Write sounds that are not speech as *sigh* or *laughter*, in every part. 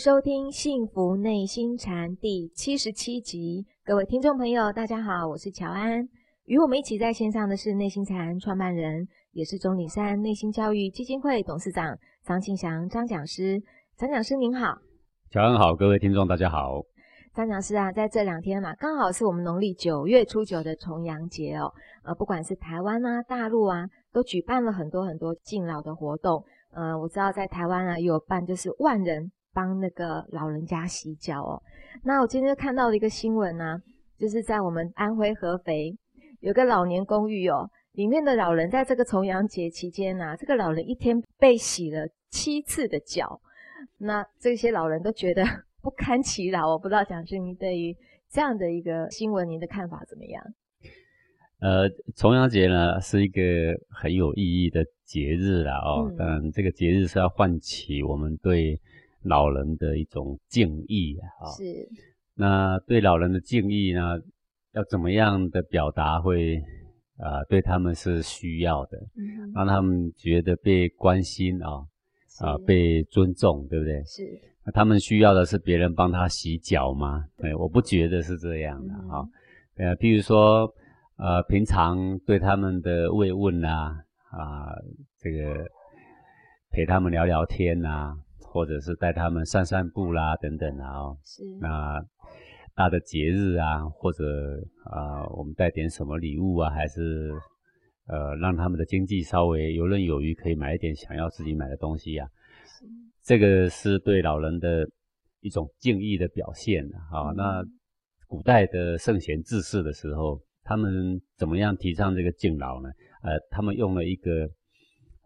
收听《幸福内心禅》第七十七集，各位听众朋友，大家好，我是乔安。与我们一起在线上的是内心禅创办人，也是中岭山内心教育基金会董事长张庆祥张讲师。张讲师您好，乔安好，各位听众大家好。张讲师啊，在这两天嘛，刚好是我们农历九月初九的重阳节哦。呃，不管是台湾啊、大陆啊，都举办了很多很多敬老的活动。呃，我知道在台湾啊，有办就是万人。帮那个老人家洗脚哦。那我今天看到了一个新闻呢，就是在我们安徽合肥有个老年公寓哦，里面的老人在这个重阳节期间呢，这个老人一天被洗了七次的脚。那这些老人都觉得 *laughs* 不堪其扰。我不知道蒋勋，您对于这样的一个新闻，您的看法怎么样？呃，重阳节呢是一个很有意义的节日啦哦，但这个节日是要唤起我们对。老人的一种敬意啊，是。那对老人的敬意呢，要怎么样的表达会啊？对他们是需要的，让他们觉得被关心啊，啊，被尊重，对不对？是。那他们需要的是别人帮他洗脚吗？对，我不觉得是这样的哈。呃，譬如说，呃，平常对他们的慰问啊，啊，这个陪他们聊聊天呐。或者是带他们散散步啦，等等啊，哦，是那大的节日啊，或者啊，我们带点什么礼物啊，还是呃，让他们的经济稍微游刃有余，可以买一点想要自己买的东西呀。这个是对老人的一种敬意的表现啊。那古代的圣贤治世的时候，他们怎么样提倡这个敬老呢？呃，他们用了一个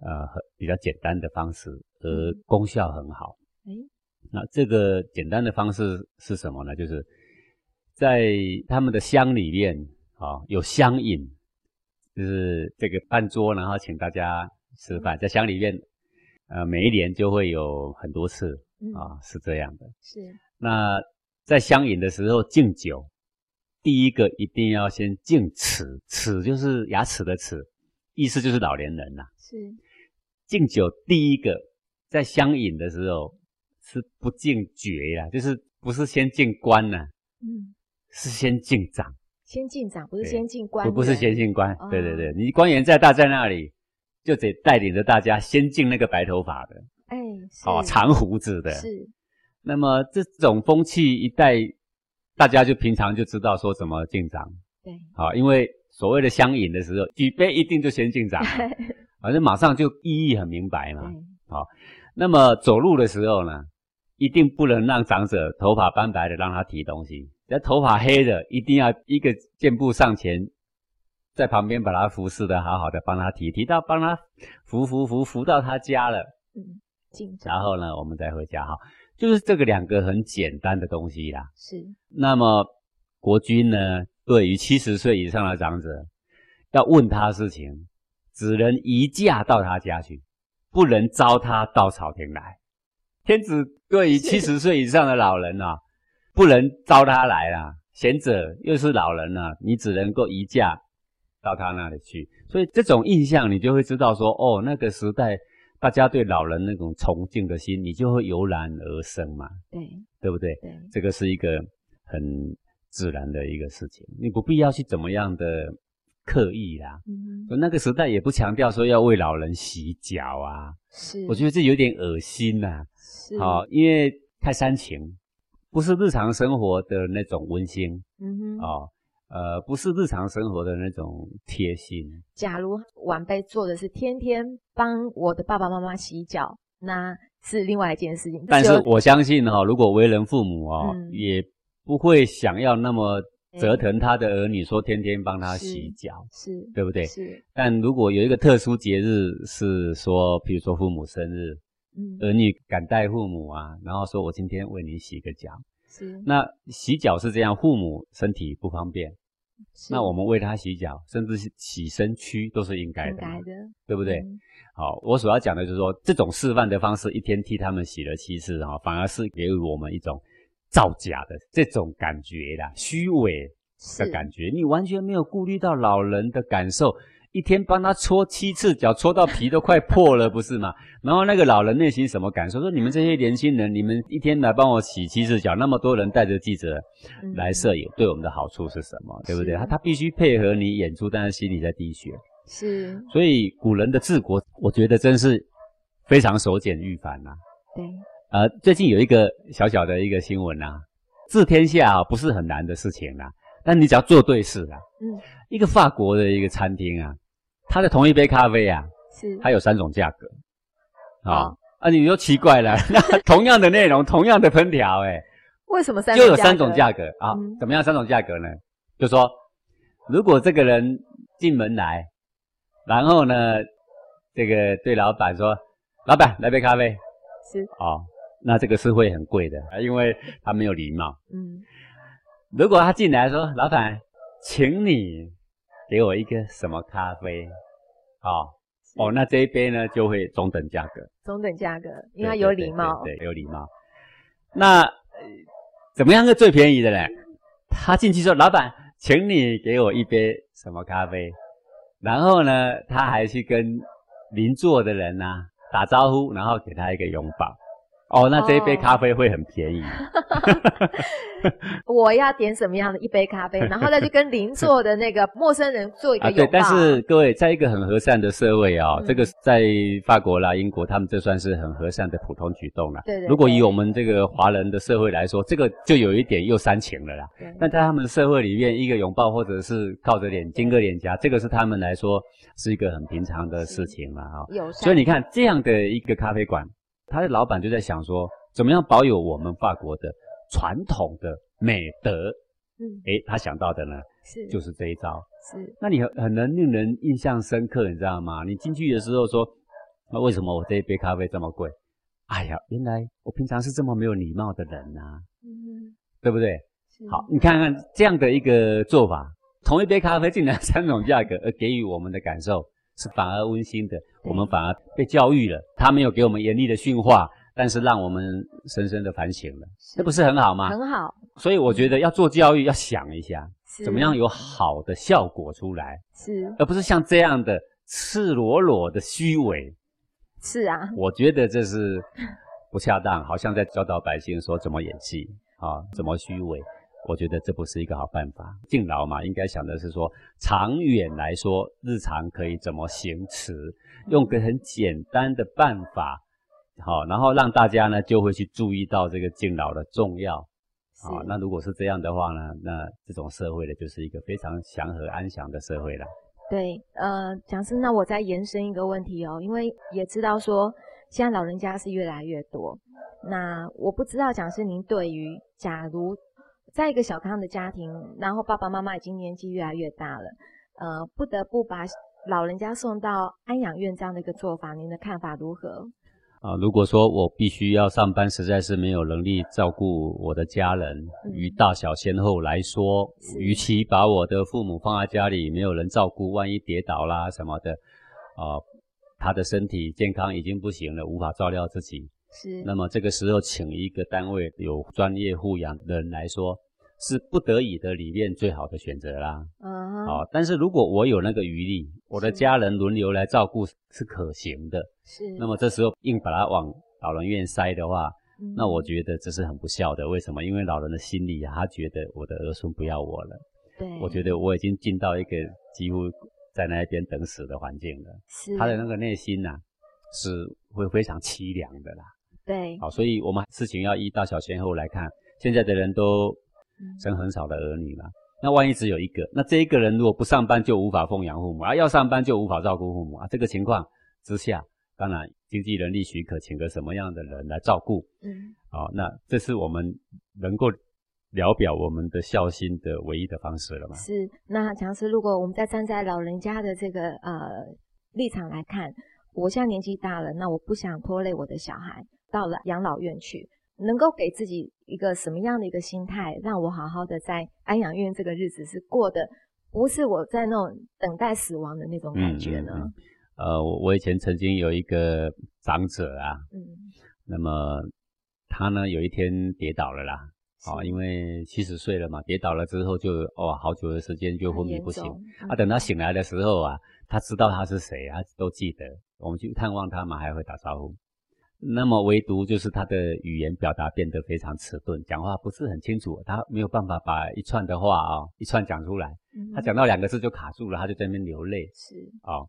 呃比较简单的方式。而功效很好。哎，那这个简单的方式是什么呢？就是在他们的乡里面啊，有乡饮，就是这个办桌，然后请大家吃饭，在乡里面，呃，每一年就会有很多次啊，是这样的。是。那在乡饮的时候敬酒，第一个一定要先敬齿，齿就是牙齿的齿，意思就是老年人呐。是。敬酒第一个。在相引的时候是不敬爵呀，就是不是先敬官呢？嗯，是先敬长，先敬长，不是先敬官。不不是先敬官，对对对，你官员在大在那里，就得带领着大家先敬那个白头发的，哎，哦，长胡子的。是。那么这种风气一带，大家就平常就知道说怎么敬长。对。好，因为所谓的相引的时候，举杯一定就先敬长，*laughs* 反正马上就意义很明白嘛。好。那么走路的时候呢，一定不能让长者头发斑白的让他提东西，那头发黑的一定要一个箭步上前，在旁边把他服侍的好好的帮他提，提到帮他扶扶扶扶到他家了，嗯，然后呢我们再回家哈，就是这个两个很简单的东西啦。是。那么国君呢，对于七十岁以上的长者，要问他事情，只能移驾到他家去。不能招他到朝廷来，天子对于七十岁以上的老人啊，不能招他来啦。贤者又是老人啊，你只能够移驾到他那里去。所以这种印象，你就会知道说，哦，那个时代大家对老人那种崇敬的心，你就会油然而生嘛。对，对不对？对，这个是一个很自然的一个事情，你不必要去怎么样的。刻意啦，嗯，那个时代也不强调说要为老人洗脚啊，是，我觉得这有点恶心呐，是，好，因为太煽情，不是日常生活的那种温馨，嗯哼，哦，呃，不是日常生活的那种贴心。假如晚辈做的是天天帮我的爸爸妈妈洗脚，那是另外一件事情。但是我相信哈，如果为人父母哦，也不会想要那么。折腾他的儿女，说天天帮他洗脚，是对不对？是。但如果有一个特殊节日，是说，比如说父母生日，嗯，儿女感戴父母啊，然后说我今天为你洗个脚，是。那洗脚是这样，父母身体不方便，那我们为他洗脚，甚至是洗身躯都是应该的，应该的，对不对？好，我所要讲的就是说，这种示范的方式，一天替他们洗了七次，哈，反而是给予我们一种。造假的这种感觉啦，虚伪的感觉，你完全没有顾虑到老人的感受，一天帮他搓七次脚，搓到皮都快破了，不是吗？*laughs* 然后那个老人内心什么感受？说你们这些年轻人，你们一天来帮我洗七次脚，那么多人带着记者来摄影，对我们的好处是什么？对不对？他他必须配合你演出，但是心里在滴血。是，所以古人的治国，我觉得真是非常守简御繁呐。对，呃，最近有一个小小的一个新闻呐，治天下啊不是很难的事情啊，但你只要做对事啊。嗯，一个法国的一个餐厅啊，它的同一杯咖啡啊，是它有三种价格。啊啊，你又奇怪了，*laughs* 那同样的内容，同样的烹调，哎，*laughs* 为什么三就有三种价格啊？怎么样三种价格呢？就说如果这个人进门来。然后呢，这个对老板说：“老板，来杯咖啡。”是哦，那这个是会很贵的，因为他没有礼貌。嗯，如果他进来说：“老板，请你给我一个什么咖啡？”哦哦，那这一杯呢就会中等价格。中等价格，因为有礼貌。对，有礼貌。那怎么样是最便宜的呢？他进去说：“老板，请你给我一杯什么咖啡？”然后呢，他还去跟邻座的人呐打招呼，然后给他一个拥抱。哦，那这一杯咖啡会很便宜。*laughs* 我要点什么样的一杯咖啡，*laughs* 然后再去跟邻座的那个陌生人做一个拥抱。对，但是各位，在一个很和善的社会啊，这个在法国啦、英国，他们这算是很和善的普通举动了。对对。如果以我们这个华人的社会来说，这个就有一点又煽情了啦。对。但在他们社会里面，一个拥抱或者是靠着脸、亲个脸颊，这个是他们来说是一个很平常的事情了啊。有。所以你看，这样的一个咖啡馆。他的老板就在想说，怎么样保有我们法国的传统的美德？嗯，诶，他想到的呢，是就是这一招。是，那你很很能令人印象深刻，你知道吗？你进去的时候说，那为什么我这一杯咖啡这么贵？哎呀，原来我平常是这么没有礼貌的人呐。嗯，对不对？好，你看看这样的一个做法，同一杯咖啡竟然三种价格，而给予我们的感受。是反而温馨的，我们反而被教育了。他没有给我们严厉的训话，但是让我们深深的反省了，这不是很好吗？很好。所以我觉得要做教育，要想一下怎么样有好的效果出来，是，而不是像这样的赤裸裸的虚伪。是啊，我觉得这是不恰当，好像在教导百姓说怎么演戏啊，怎么虚伪。我觉得这不是一个好办法，敬老嘛，应该想的是说，长远来说，日常可以怎么行持，用个很简单的办法，好，然后让大家呢就会去注意到这个敬老的重要，好，那如果是这样的话呢，那这种社会呢就是一个非常祥和安详的社会了。对，呃，讲师，那我再延伸一个问题哦，因为也知道说现在老人家是越来越多，那我不知道讲师您对于假如。在一个小康的家庭，然后爸爸妈妈已经年纪越来越大了，呃，不得不把老人家送到安养院这样的一个做法，您的看法如何？啊，如果说我必须要上班，实在是没有能力照顾我的家人，于大小先后来说，与其把我的父母放在家里没有人照顾，万一跌倒啦什么的，啊，他的身体健康已经不行了，无法照料自己，是。那么这个时候，请一个单位有专业护养的人来说。是不得已的里面最好的选择啦。嗯，好，但是如果我有那个余力，我的家人轮流来照顾是可行的。是，那么这时候硬把他往老人院塞的话，那我觉得这是很不孝的。为什么？因为老人的心里他觉得我的儿孙不要我了。对，我觉得我已经进到一个几乎在那边等死的环境了。是，他的那个内心呐，是会非常凄凉的啦。对，好，所以我们事情要依大小先后来看。现在的人都。生很少的儿女嘛，那万一只有一个，那这一个人如果不上班就无法奉养父母啊，要上班就无法照顾父母啊。这个情况之下，当然经济能力许可，请个什么样的人来照顾，嗯，好，那这是我们能够聊表我们的孝心的唯一的方式了嘛？是。那强师，如果我们再站在老人家的这个呃立场来看，我现在年纪大了，那我不想拖累我的小孩到了养老院去。能够给自己一个什么样的一个心态，让我好好的在安养院这个日子是过的，不是我在那种等待死亡的那种感觉呢？呃，我以前曾经有一个长者啊，嗯，那么他呢有一天跌倒了啦，啊，因为七十岁了嘛，跌倒了之后就哦好久的时间就昏迷不醒，啊，等他醒来的时候啊，他知道他是谁，啊都记得。我们去探望他嘛，还会打招呼。那么唯独就是他的语言表达变得非常迟钝，讲话不是很清楚，他没有办法把一串的话啊一串讲出来。他讲到两个字就卡住了，他就在那边流泪。是啊，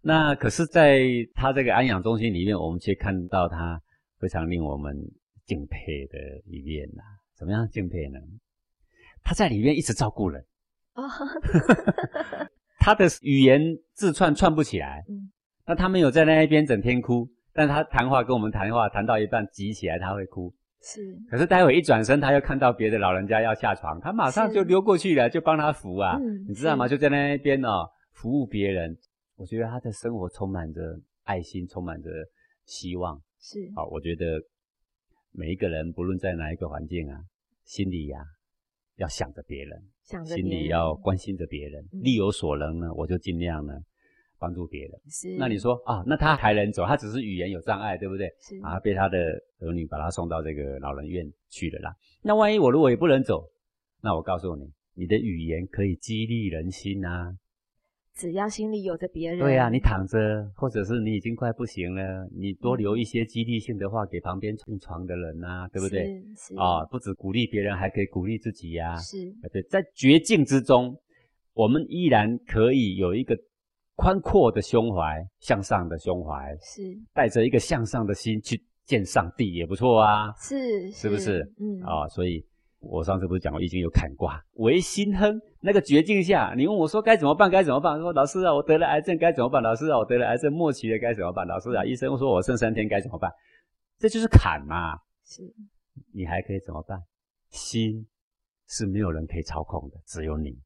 那可是在他这个安养中心里面，我们却看到他非常令我们敬佩的一面呐。怎么样敬佩呢？他在里面一直照顾人。哦，*laughs* 他的语言字串串不起来。嗯，那他没有在那一边整天哭。但他谈话跟我们谈话谈到一半急起来，他会哭。是，可是待会一转身，他又看到别的老人家要下床，他马上就溜过去了，就帮他扶啊。你知道吗？就在那一边哦，服务别人。我觉得他的生活充满着爱心，充满着希望。是，好，我觉得每一个人不论在哪一个环境啊，心里呀要想着别人，想着心里要关心着别人，力有所能呢，我就尽量呢。帮助别人，是。那你说啊，那他还能走？他只是语言有障碍，对不对？是。啊，被他的儿女把他送到这个老人院去了啦。那万一我如果也不能走，那我告诉你，你的语言可以激励人心啊。只要心里有着别人。对啊，你躺着，或者是你已经快不行了，你多留一些激励性的话给旁边病床的人呐，对不对？是。啊，不止鼓励别人，还可以鼓励自己呀。是。对，在绝境之中，我们依然可以有一个。宽阔的胸怀，向上的胸怀，是带着一个向上的心去见上帝也不错啊，是是不是？嗯啊，所以我上次不是讲过已经有坎卦，唯心亨那个绝境下，你问我说该怎么办？该怎么办？说老师啊，我得了癌症该怎么办？老师啊，我得了癌症末期了该怎么办？老师啊，医生说我剩三天该怎么办？这就是坎嘛。是，你还可以怎么办？心是没有人可以操控的，只有你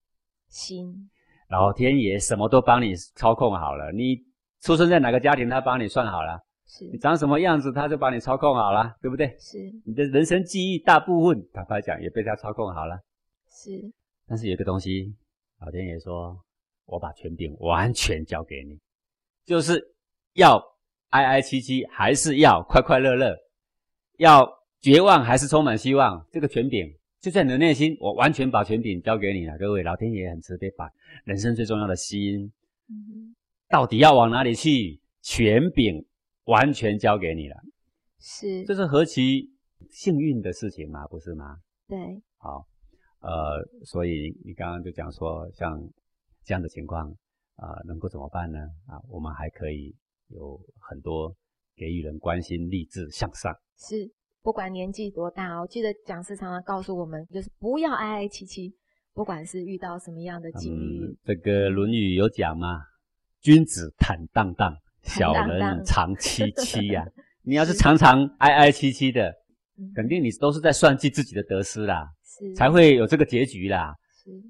心。老天爷什么都帮你操控好了，你出生在哪个家庭，他帮你算好了；是你长什么样子，他就帮你操控好了，对不对？是你的人生记忆大部分，坦白讲也被他操控好了。是，但是有个东西，老天爷说，我把权柄完全交给你，就是要哀哀戚戚，还是要快快乐乐；要绝望，还是充满希望。这个权柄。就在你的内心，我完全把权柄交给你了。各位，老天爷很慈悲，把人生最重要的心，到底要往哪里去？权柄完全交给你了，是，这是何其幸运的事情嘛，不是吗？对，好，呃，所以你刚刚就讲说，像这样的情况啊，能够怎么办呢？啊，我们还可以有很多给予人关心、励志、向上。是。不管年纪多大，我记得讲师常常告诉我们，就是不要哀哀戚戚，不管是遇到什么样的境遇。这个《论语》有讲嘛，君子坦荡荡，小人常戚戚呀。*laughs* 你要是常常哀哀戚戚的，肯定你都是在算计自己的得失啦，才会有这个结局啦。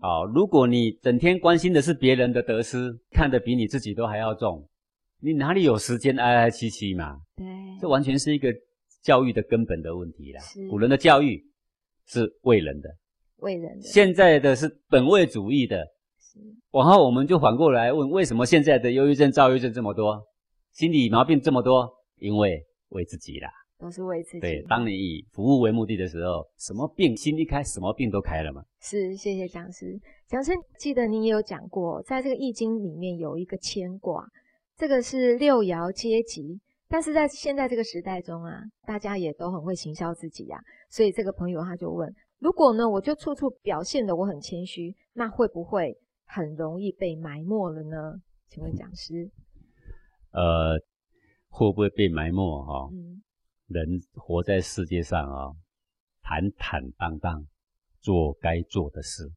哦，如果你整天关心的是别人的得失，看得比你自己都还要重，你哪里有时间哀哀戚戚嘛？对，这完全是一个。教育的根本的问题啦，是古人的教育是为人的，为人的。现在的是本位主义的，是。往后我们就反过来问：为什么现在的忧郁症、躁郁症这么多，心理毛病这么多？因为为自己啦，都是为自己。对，当你以服务为目的的时候，什么病心一开，什么病都开了嘛。是，谢谢讲师。讲师记得您也有讲过，在这个易经里面有一个牵挂，这个是六爻阶级。但是在现在这个时代中啊，大家也都很会行销自己呀，所以这个朋友他就问：如果呢，我就处处表现的我很谦虚，那会不会很容易被埋没了呢？请问讲师，呃，会不会被埋没？哈，人活在世界上啊，坦坦荡荡做该做的事，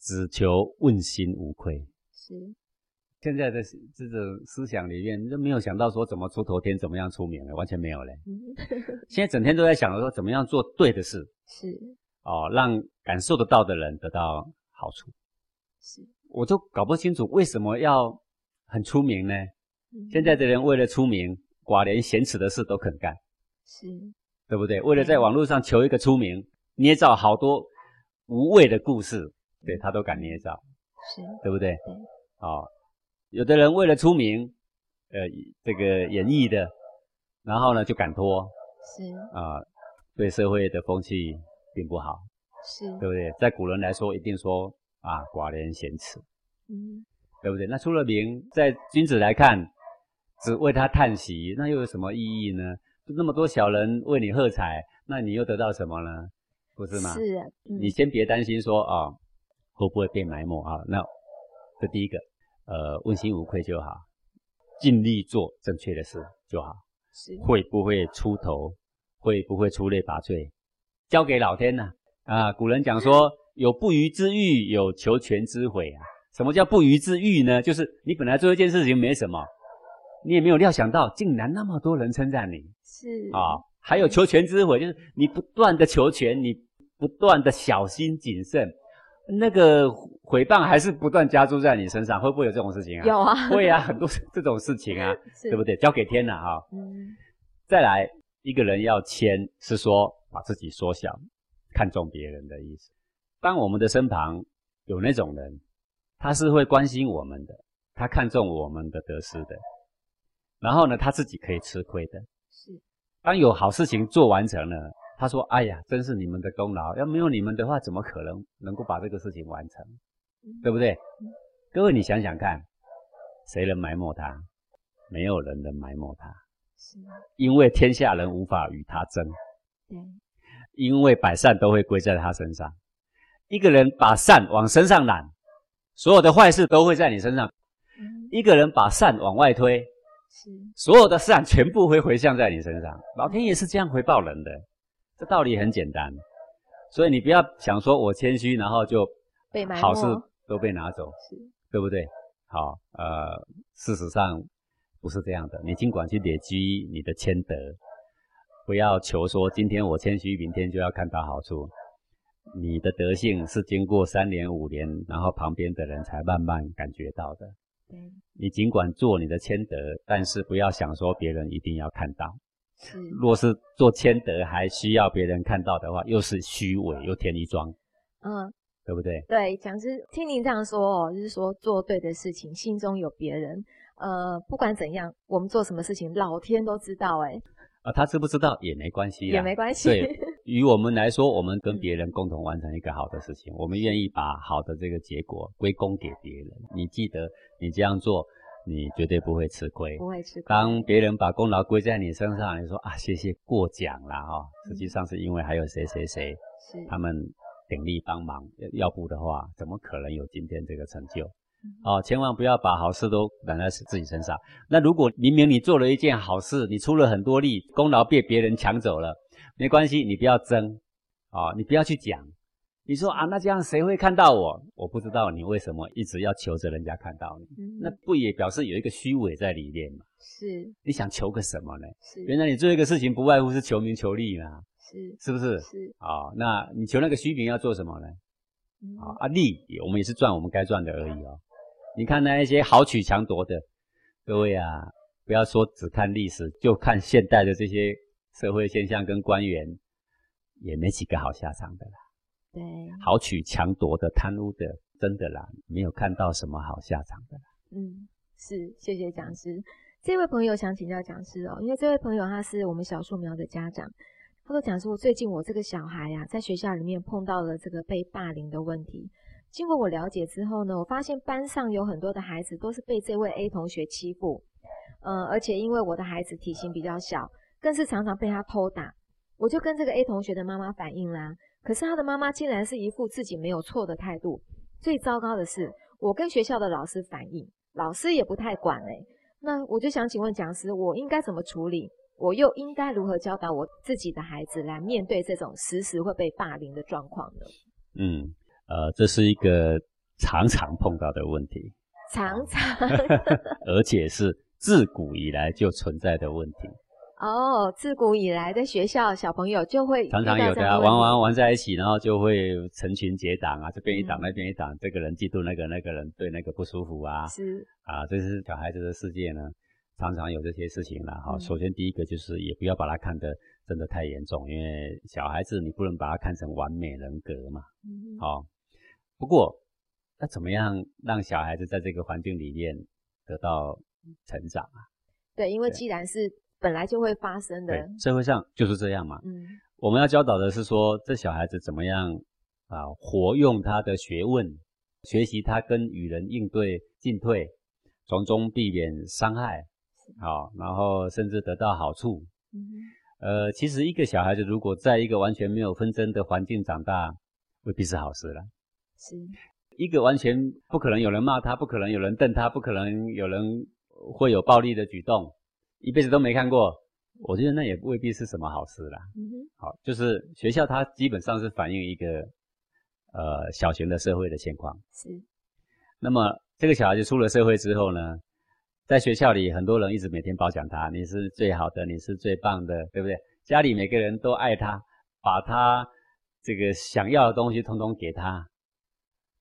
只求问心无愧。是。现在的这种思想里面，都没有想到说怎么出头天，怎么样出名了，完全没有嘞。*laughs* 现在整天都在想着说怎么样做对的事，是哦，让感受得到的人得到好处。是，我就搞不清楚为什么要很出名呢？现在的人为了出名，寡连贤耻的事都肯干，是，对不对？为了在网络上求一个出名，捏造好多无谓的故事，对他都敢捏造，是对不对？对，哦。有的人为了出名，呃，这个演绎的，然后呢就敢拖，是啊，对社会的风气并不好，是对不对？在古人来说，一定说啊，寡廉鲜耻。嗯，对不对？那出了名，在君子来看，只为他叹息，那又有什么意义呢？那么多小人为你喝彩，那你又得到什么呢？不是吗？是，你先别担心说啊，会不会被埋没啊？那这第一个，呃，问心无愧就好，尽力做正确的事就好。是，会不会出头？会不会出类拔萃？交给老天呐！啊，古人讲说，有不虞之欲，有求全之悔啊。什么叫不虞之欲呢？就是你本来做一件事情没什么，你也没有料想到，竟然那么多人称赞你。是啊，还有求全之悔，就是你不断的求全，你。不断的小心谨慎，那个回谤还是不断加注在你身上，会不会有这种事情啊？有啊，*laughs* 会啊，很多这种事情啊，*laughs* 对不对？交给天了哈。嗯。再来，一个人要谦，是说把自己缩小，看重别人的意思。当我们的身旁有那种人，他是会关心我们的，他看重我们的得失的，然后呢，他自己可以吃亏的。是。当有好事情做完成了。他说：“哎呀，真是你们的功劳，要没有你们的话，怎么可能能够把这个事情完成？对不对？各位，你想想看，谁能埋没他？没有人能埋没他，是因为天下人无法与他争。对，因为百善都会归在他身上。一个人把善往身上揽，所有的坏事都会在你身上；一个人把善往外推，是所有的善全部会回向在你身上。老天爷是这样回报人的。”这道理很简单，所以你不要想说我谦虚，然后就好事都被拿走，对不对？好，呃，事实上不是这样的。你尽管去累积你的谦德，不要求说今天我谦虚，明天就要看到好处。你的德性是经过三年五年，然后旁边的人才慢慢感觉到的。你尽管做你的谦德，但是不要想说别人一定要看到。是，若是做谦德还需要别人看到的话，又是虚伪又添一桩，嗯，对不对？对，讲师听您这样说哦，就是说做对的事情，心中有别人，呃，不管怎样，我们做什么事情，老天都知道，哎，啊，他知不知道也没关系，也没关系。对 *laughs* 于我们来说，我们跟别人共同完成一个好的事情，我们愿意把好的这个结果归功给别人。你记得，你这样做。你绝对不会吃亏，不会吃亏。当别人把功劳归在你身上，你说啊，谢谢过奖了哈。实际上是因为还有谁谁谁，是他们鼎力帮忙，要不的话，怎么可能有今天这个成就？哦，千万不要把好事都揽在自己身上。那如果明明你做了一件好事，你出了很多力，功劳被别人抢走了，没关系，你不要争，啊，你不要去讲。你说啊，那这样谁会看到我？我不知道你为什么一直要求着人家看到你，那不也表示有一个虚伪在里面吗？是，你想求个什么呢？是，原来你做一个事情不外乎是求名求利嘛？是，是不是？是，啊，那你求那个虚名要做什么呢？啊啊，利我们也是赚我们该赚的而已哦。你看那一些豪取强夺的，各位啊，不要说只看历史，就看现代的这些社会现象跟官员，也没几个好下场的啦。对，豪取强夺的、贪污的，真的啦，没有看到什么好下场的啦。嗯，是，谢谢讲师。这位朋友想请教讲师哦，因为这位朋友他是我们小树苗的家长，他说讲师，我最近我这个小孩呀，在学校里面碰到了这个被霸凌的问题。经过我了解之后呢，我发现班上有很多的孩子都是被这位 A 同学欺负，嗯，而且因为我的孩子体型比较小，更是常常被他偷打。我就跟这个 A 同学的妈妈反映啦。可是他的妈妈竟然是一副自己没有错的态度。最糟糕的是，我跟学校的老师反映，老师也不太管哎。那我就想请问讲师，我应该怎么处理？我又应该如何教导我自己的孩子来面对这种时时会被霸凌的状况呢？嗯，呃，这是一个常常碰到的问题，常常，*laughs* 而且是自古以来就存在的问题。哦，自古以来在学校，小朋友就会常常有的啊，玩玩玩在一起，然后就会成群结党啊，这边一党那边一党，这个人嫉妒那个，那个人对那个不舒服啊，是啊，这是小孩子的世界呢，常常有这些事情了哈。首先第一个就是也不要把他看得真的太严重，因为小孩子你不能把他看成完美人格嘛。嗯好，不过那怎么样让小孩子在这个环境里面得到成长啊？对，因为既然是本来就会发生的，社会上就是这样嘛。嗯，我们要教导的是说，这小孩子怎么样啊，活用他的学问，学习他跟与人应对进退，从中避免伤害，好，然后甚至得到好处。嗯，呃，其实一个小孩子如果在一个完全没有纷争的环境长大，未必是好事了。是，一个完全不可能有人骂他，不可能有人瞪他，不可能有人会有暴力的举动，一辈子都没看过。我觉得那也未必是什么好事啦。好，就是学校它基本上是反映一个呃小型的社会的现况。是。那么这个小孩子出了社会之后呢，在学校里很多人一直每天褒奖他，你是最好的，你是最棒的，对不对？家里每个人都爱他，把他这个想要的东西通通给他。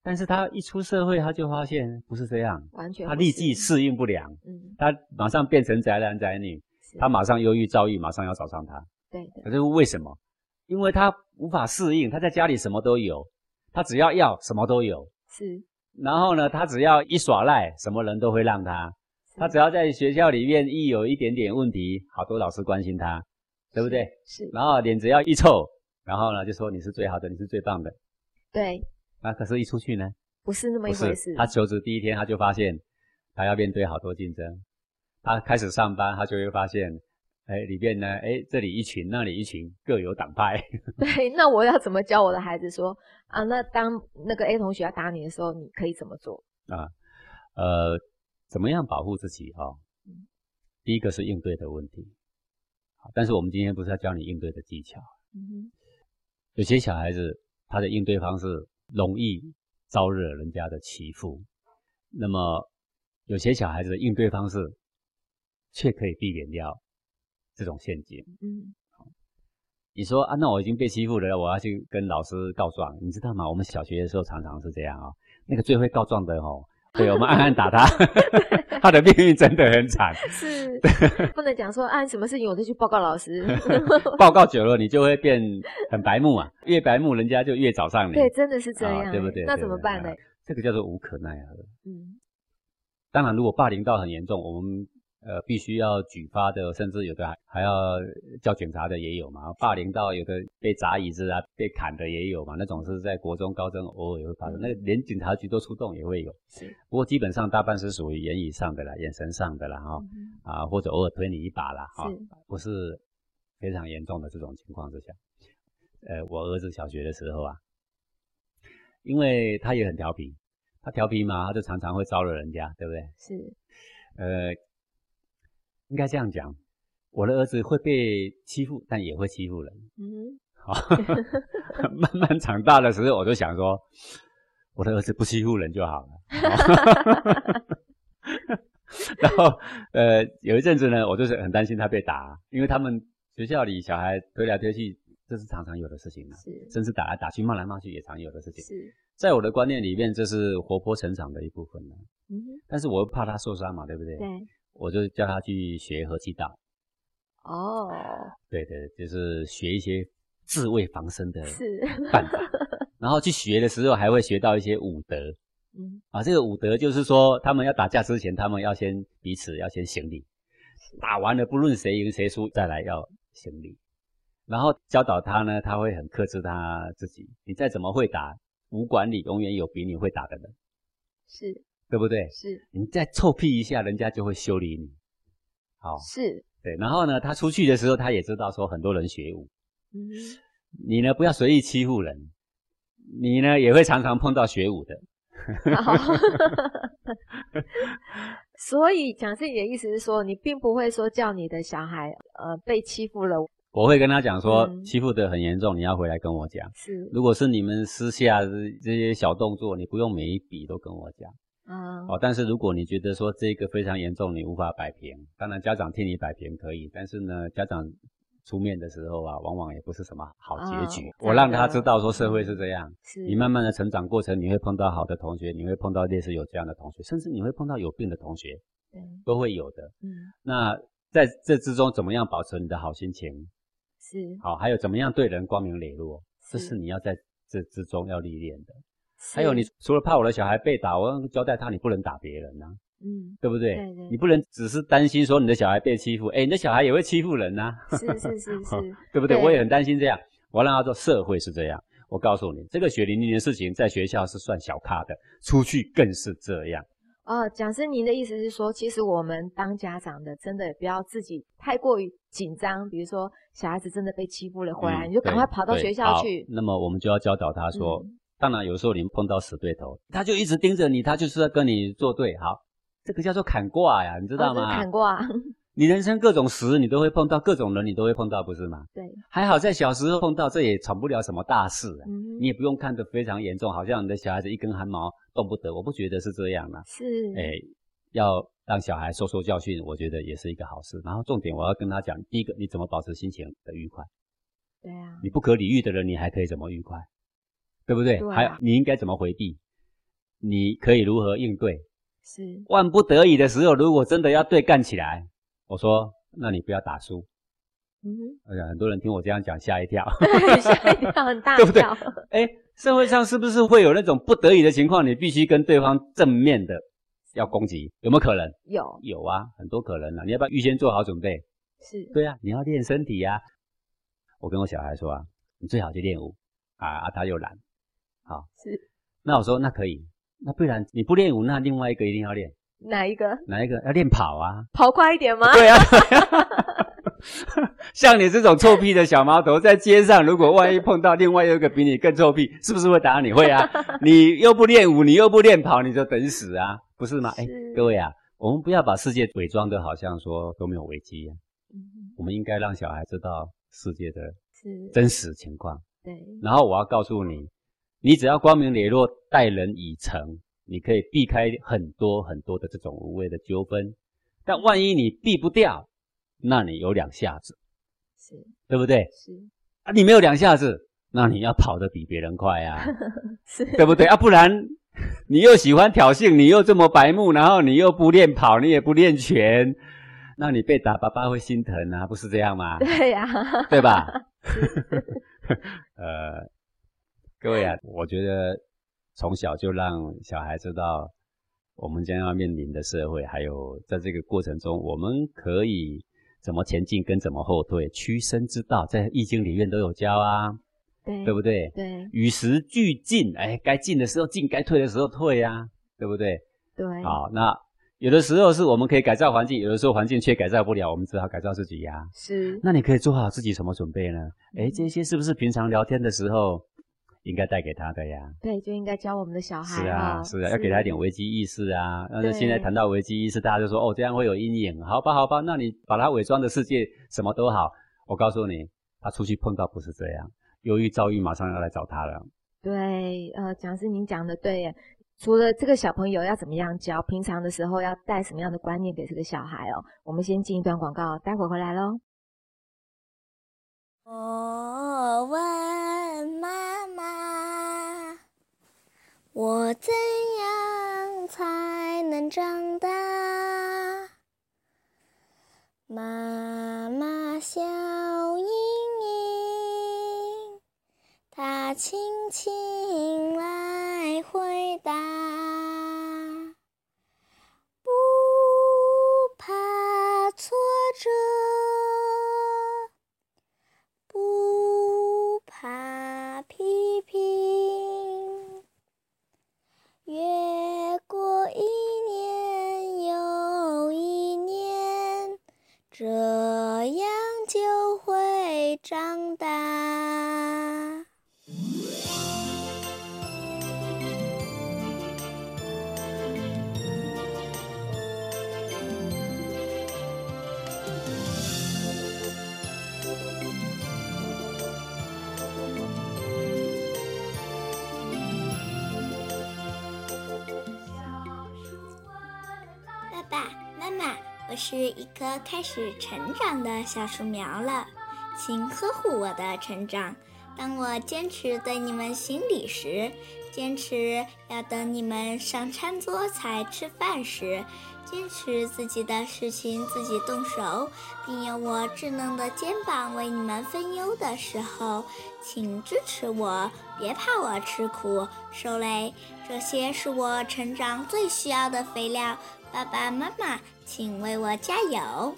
但是他一出社会，他就发现不是这样，完全他立即适应不良。嗯。他马上变成宅男宅女。他马上忧郁、躁郁，马上要找上他。对，可是为什么？因为他无法适应。他在家里什么都有，他只要要什么都有。是。然后呢，他只要一耍赖，什么人都会让他。他只要在学校里面一有一点点问题，好多老师关心他，对不对？是。然后脸只要一臭，然后呢就说你是最好的，你是最棒的。对。那可是，一出去呢？不是那么一回事。他求职第一天，他就发现他要面对好多竞争。他开始上班，他就会发现，哎，里边呢，哎，这里一群，那里一群，各有党派。*laughs* 对，那我要怎么教我的孩子说啊？那当那个 A 同学要打你的时候，你可以怎么做？啊，呃，怎么样保护自己啊？第一个是应对的问题。好，但是我们今天不是要教你应对的技巧。嗯哼。有些小孩子他的应对方式容易招惹人家的欺负，那么有些小孩子的应对方式。却可以避免掉这种陷阱。嗯，你说啊，那我已经被欺负了，我要去跟老师告状，你知道吗？我们小学的时候常常是这样啊，那个最会告状的哦，*laughs* 对我们暗暗打他，*laughs* 他的命运真的很惨。*laughs* 是，不能讲说啊，什么事情我就去报告老师。报告久了，你就会变很白目啊，越白目，人家就越找上你。对，真的是这样，对不对？那怎么办呢？这个叫做无可奈何。嗯，当然，如果霸凌到很严重，我们。呃，必须要举发的，甚至有的还还要叫警察的也有嘛。霸凌到有的被砸椅子啊，被砍的也有嘛。那种是在国中、高中偶尔也会发生，那连警察局都出动也会有。不过基本上大半是属于言语上的啦，眼神上的啦，哈，啊，或者偶尔推你一把啦，哈，不是非常严重的这种情况之下。呃，我儿子小学的时候啊，因为他也很调皮，他调皮嘛，他就常常会招惹人家，对不对？是，呃。应该这样讲，我的儿子会被欺负，但也会欺负人。嗯，好，*laughs* 慢慢长大的时候，我就想说，我的儿子不欺负人就好了。*laughs* 然后，呃，有一阵子呢，我就是很担心他被打，因为他们学校里小孩推来推去，这是常常有的事情是，甚至打来打去、骂来骂去也常有的事情。是，在我的观念里面，这是活泼成长的一部分呢。嗯，但是我又怕他受伤嘛，对不对？对。我就叫他去学和气道。哦，对对，就是学一些自卫防身的办法。然后去学的时候，还会学到一些武德。*laughs* 嗯，啊，这个武德就是说，他们要打架之前，他们要先彼此要先行礼。打完了，不论谁赢谁输，再来要行礼。然后教导他呢，他会很克制他自己。你再怎么会打，武馆里永远有比你会打的人。是。对不对？是，你再臭屁一下，人家就会修理你。好，是，对。然后呢，他出去的时候，他也知道说很多人学武。嗯，你呢不要随意欺负人，你呢也会常常碰到学武的。*laughs* 所以蒋胜你的意思是说，你并不会说叫你的小孩呃被欺负了，我会跟他讲说欺负的很严重，你要回来跟我讲。是，如果是你们私下这些小动作，你不用每一笔都跟我讲。嗯，哦，但是如果你觉得说这个非常严重，你无法摆平，当然家长替你摆平可以，但是呢，家长出面的时候啊，往往也不是什么好结局。我让他知道说社会是这样，是你慢慢的成长过程，你会碰到好的同学，你会碰到类似有这样的同学，甚至你会碰到有病的同学，对，都会有的。嗯，那在这之中怎么样保持你的好心情？是，好，还有怎么样对人光明磊落，这是你要在这之中要历练的。还有，你除了怕我的小孩被打，我要交代他，你不能打别人呐，嗯，对不对？对对，你不能只是担心说你的小孩被欺负，哎，你的小孩也会欺负人呐，是是是是，*laughs* 对不对？我也很担心这样，我让他做社会是这样，我告诉你，这个血淋淋的事情在学校是算小咖的，出去更是这样。哦，讲师，您的意思是说，其实我们当家长的，真的也不要自己太过于紧张。比如说，小孩子真的被欺负了，回来你就赶快跑到学校去。那么我们就要教导他说，当然有时候你们碰到死对头，他就一直盯着你，他就是在跟你作对。好，这个叫做砍卦呀，你知道吗？砍卦。你人生各种时，你都会碰到各种人，你都会碰到，不是吗？对，还好在小时候碰到，这也闯不了什么大事啊。嗯，你也不用看得非常严重，好像你的小孩子一根汗毛动不得。我不觉得是这样啦。是，哎，要让小孩受受教训，我觉得也是一个好事。然后重点我要跟他讲，第一个，你怎么保持心情的愉快？对啊。你不可理喻的人，你还可以怎么愉快？对不对？对。还有，你应该怎么回避？你可以如何应对？是。万不得已的时候，如果真的要对干起来，我说。那你不要打输，嗯，哎呀，很多人听我这样讲吓一跳，*laughs* 吓一跳，很大，*laughs* 对不对？哎，社会上是不是会有那种不得已的情况，你必须跟对方正面的要攻击，有没有可能？有，有啊，很多可能啊。你要不要预先做好准备？是，对啊，你要练身体呀。我跟我小孩说啊，你最好去练舞啊，他又懒，好，是。那我说那可以，那不然你不练舞，那另外一个一定要练。哪一个？哪一个要练跑啊？跑快一点吗？对啊，*laughs* 像你这种臭屁的小毛头，在街上如果万一碰到另外一个比你更臭屁，是不是会打你？会啊！*laughs* 你又不练舞，你又不练跑，你就等死啊，不是吗？哎，各位啊，我们不要把世界伪装的好像说都没有危机啊。我们应该让小孩知道世界的真实情况。对。然后我要告诉你，你只要光明磊落，待人以诚。你可以避开很多很多的这种无谓的纠纷，但万一你避不掉，那你有两下子，是，对不对？是啊，你没有两下子，那你要跑得比别人快啊，*laughs* 是，对不对啊？不然你又喜欢挑衅，你又这么白目，然后你又不练跑，你也不练拳，那你被打，爸爸会心疼啊，不是这样吗？对呀，对吧？*laughs* *laughs* 呃，各位啊，*laughs* 我觉得。从小就让小孩知道我们将要面临的社会，还有在这个过程中，我们可以怎么前进跟怎么后退，屈身之道，在易经里面都有教啊，对对不对？对，与时俱进，哎，该进的时候进，该退的时候退啊，对不对？对。好，那有的时候是我们可以改造环境，有的时候环境却改造不了，我们只好改造自己呀。是。那你可以做好自己什么准备呢？哎，这些是不是平常聊天的时候？应该带给他的呀，对，就应该教我们的小孩。是啊，是啊，要给他一点危机意识啊。那现在谈到危机意识，大家就说哦，这样会有阴影。好吧，好吧，那你把他伪装的世界什么都好，我告诉你，他出去碰到不是这样，忧郁遭遇马上要来找他了。对，呃，讲师您讲的对耶。除了这个小朋友要怎么样教，平常的时候要带什么样的观念给这个小孩哦。我们先进一段广告，待会回来喽。我问妈妈：“我怎样才能长大？”妈妈笑盈盈，她轻轻是一棵开始成长的小树苗了，请呵护我的成长。当我坚持对你们行礼时，坚持要等你们上餐桌才吃饭时，坚持自己的事情自己动手，并用我稚嫩的肩膀为你们分忧的时候，请支持我，别怕我吃苦受累。这些是我成长最需要的肥料。爸爸妈妈，请为我加油！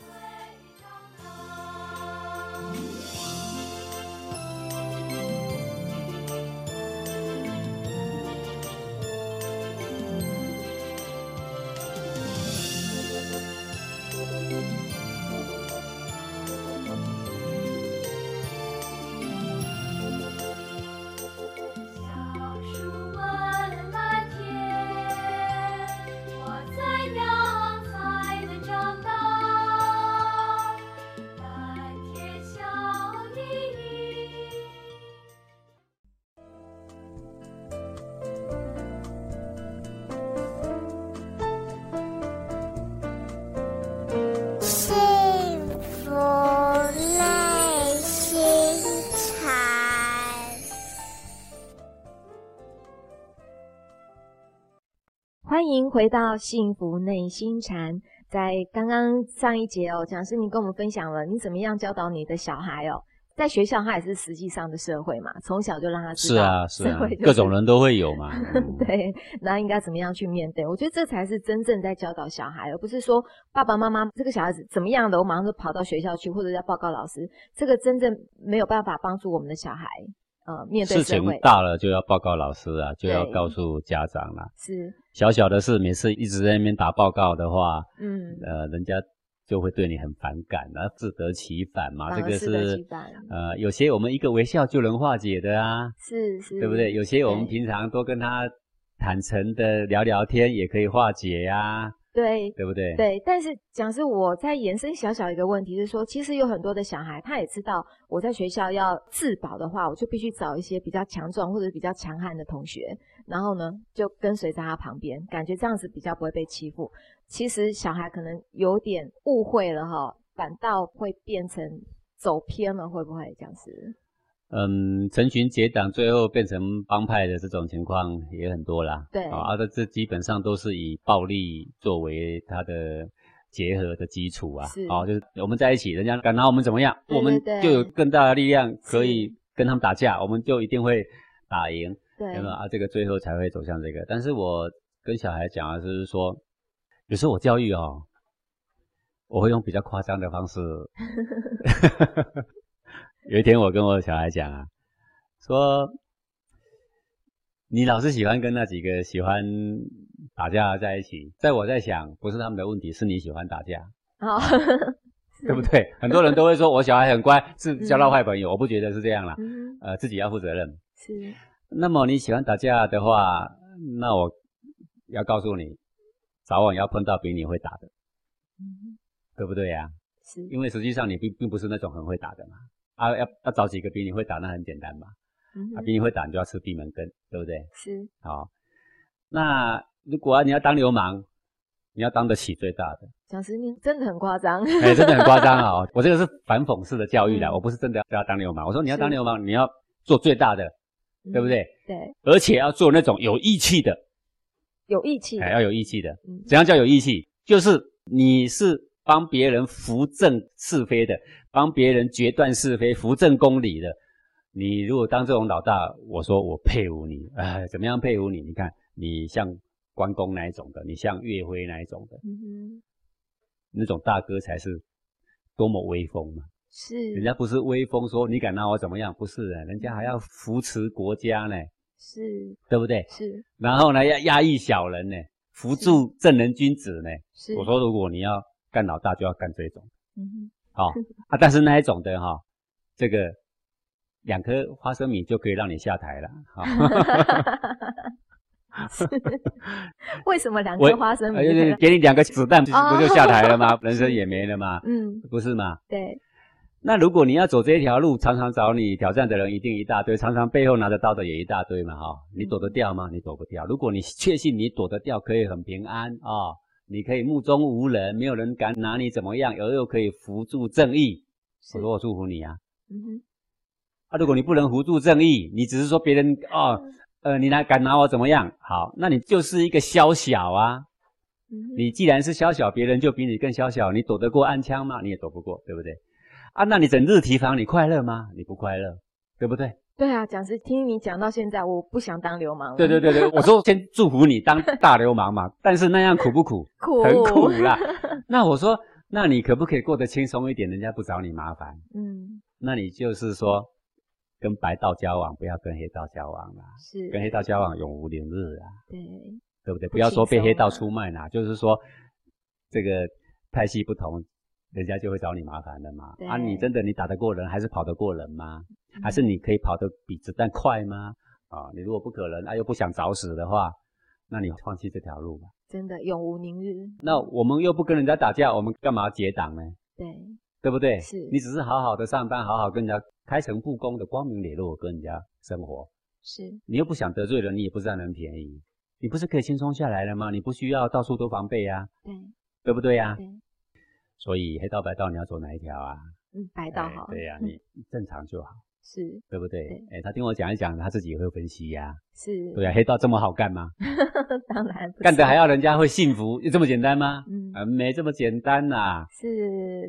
回到幸福内心禅。在刚刚上一节哦，讲师你跟我们分享了你怎么样教导你的小孩哦，在学校他也是实际上的社会嘛，从小就让他知道是啊 *laughs* 是啊各种人都会有嘛。*laughs* 嗯对，那应该怎么样去面对？我觉得这才是真正在教导小孩，而不是说爸爸妈妈这个小孩子怎么样的，我马上就跑到学校去，或者要报告老师，这个真正没有办法帮助我们的小孩，呃，面对事情大了就要报告老师啊，就要告诉家长啦。是，小小的事，每次一直在那边打报告的话，嗯，呃，人家就会对你很反感，然后自得其反嘛。这个是呃，有些我们一个微笑就能化解的啊，是是，对不对？有些我们平常多跟他坦诚的聊聊天，也可以化解呀、对对不对？对，但是讲是我在延伸小小一个问题是说，其实有很多的小孩，他也知道我在学校要自保的话，我就必须找一些比较强壮或者比较强悍的同学，然后呢就跟随在他旁边，感觉这样子比较不会被欺负。其实小孩可能有点误会了哈，反倒会变成走偏了，会不会这样子？嗯，成群结党，最后变成帮派的这种情况也很多啦。对啊，这这基本上都是以暴力作为它的结合的基础啊。是哦，就是我们在一起，人家敢拿我们怎么样，对我们就有更大的力量可以跟他们打架，我们就一定会打赢，对有没有？啊，这个最后才会走向这个。但是我跟小孩讲啊就是说，有时候我教育哦，我会用比较夸张的方式。*laughs* *laughs* *laughs* 有一天我跟我小孩讲啊，说你老是喜欢跟那几个喜欢打架在一起，在我在想，不是他们的问题，是你喜欢打架，*laughs* 好，对不对？很多人都会说我小孩很乖，是交到嗯坏朋友，我不觉得是这样啦，嗯，呃，自己要负责任。是，那么你喜欢打架的话，那我要告诉你，早晚要碰到比你会打的，嗯，对不对呀、是，因为实际上你并并不是那种很会打的嘛，啊，要要找几个比你会打，那很简单嘛，嗯啊，比你会打你就要吃闭门羹，对不对？是，好，那如果啊你要当流氓，你要当得起最大的，讲师你真的很夸张，哎，真的很夸张啊！*laughs* 我这个是反讽式的教育啦，嗯我不是真的要叫他当流氓，我说你要当流氓，你要做最大的，对不嗯？对？对，而且要做那种有义气的，有义气的，哎，要有义气的。嗯怎样叫有义气？就是你是帮别人扶正是非的，帮别人决断是非、扶正公理的。你如果当这种老大，我说我佩服你，哎，怎么样佩服你？你看你像关公那一种的，你像岳飞那一种的，嗯哼，那种大哥才是多么威风嘛！是，人家不是威风说你敢拿我怎么样，不是的，人家还要扶持国家呢，是对不对？是然后呢，要压抑小人呢，扶助正人君子呢。是，我说，如果你要干老大，就要干这种，嗯好、啊。但是那一种的哈、这个两颗花生米就可以让你下台了，好、哼，*laughs* 是，为什么两我颗花生米？给你两个子弹，*laughs* 不哦就下台了吗？人生也没了吗？*laughs* 嗯，不是吗？对，那如果你要走这一条路，常常找你挑战的人一定一大堆，常常背后拿着刀的也一大堆嘛，哈、你躲得掉吗？你躲不掉。如果你确信你躲得掉，可以很平安啊、你可以目中无人，没有人敢拿你怎么样，而又可以扶助正义，是我说我祝福你啊。嗯哼，啊，如果你不能扶助正义，你只是说别人哦，呃，你来敢拿我怎么样？好，那你就是一个宵小啊。嗯，你既然是宵小，别人就比你更宵小，你躲得过暗枪吗？你也躲不过，对不对？啊，那你整日提防，你快乐吗？你不快乐，对不对？对啊，讲是听你讲到现在，我不想当流氓了，对对对对，我说先祝福你当大流氓嘛，但是那样苦不苦？*laughs* 苦很苦啦。那我说，那你可不可以过得轻松一点？人家不找你麻烦。嗯，那你就是说，跟白道交往，不要跟黑道交往啦。是，跟黑道交往永无宁日啊，对，对不对？不不要说被黑道出卖啦，就是说这个派系不同，人家就会找你麻烦了嘛。啊，你真的你打得过人，还是跑得过人吗？嗯还是你可以跑得比子弹快吗？啊，你如果不可能，啊又不想找死的话，那你放弃这条路吧。真的永无宁日，那我们又不跟人家打架，我们干嘛结党呢？对，对不对？是你只是好好的上班，好好跟人家开诚布公的光明磊落跟人家生活，是，你又不想得罪人，你也不占人便宜，你不是可以轻松下来了吗？你不需要到处都防备呀、对对不对呀、对，所以黑道白道你要走哪一条啊？嗯，白道好，哎对呀、嗯 *laughs* 你正常就好。是，对不对对？哎，他听我讲一讲，他自己也会分析呀、是，对啊，黑道这么好干吗？*laughs* 当然不干得是还要人家会幸福，就这么简单吗？嗯啊，没这么简单呐、是，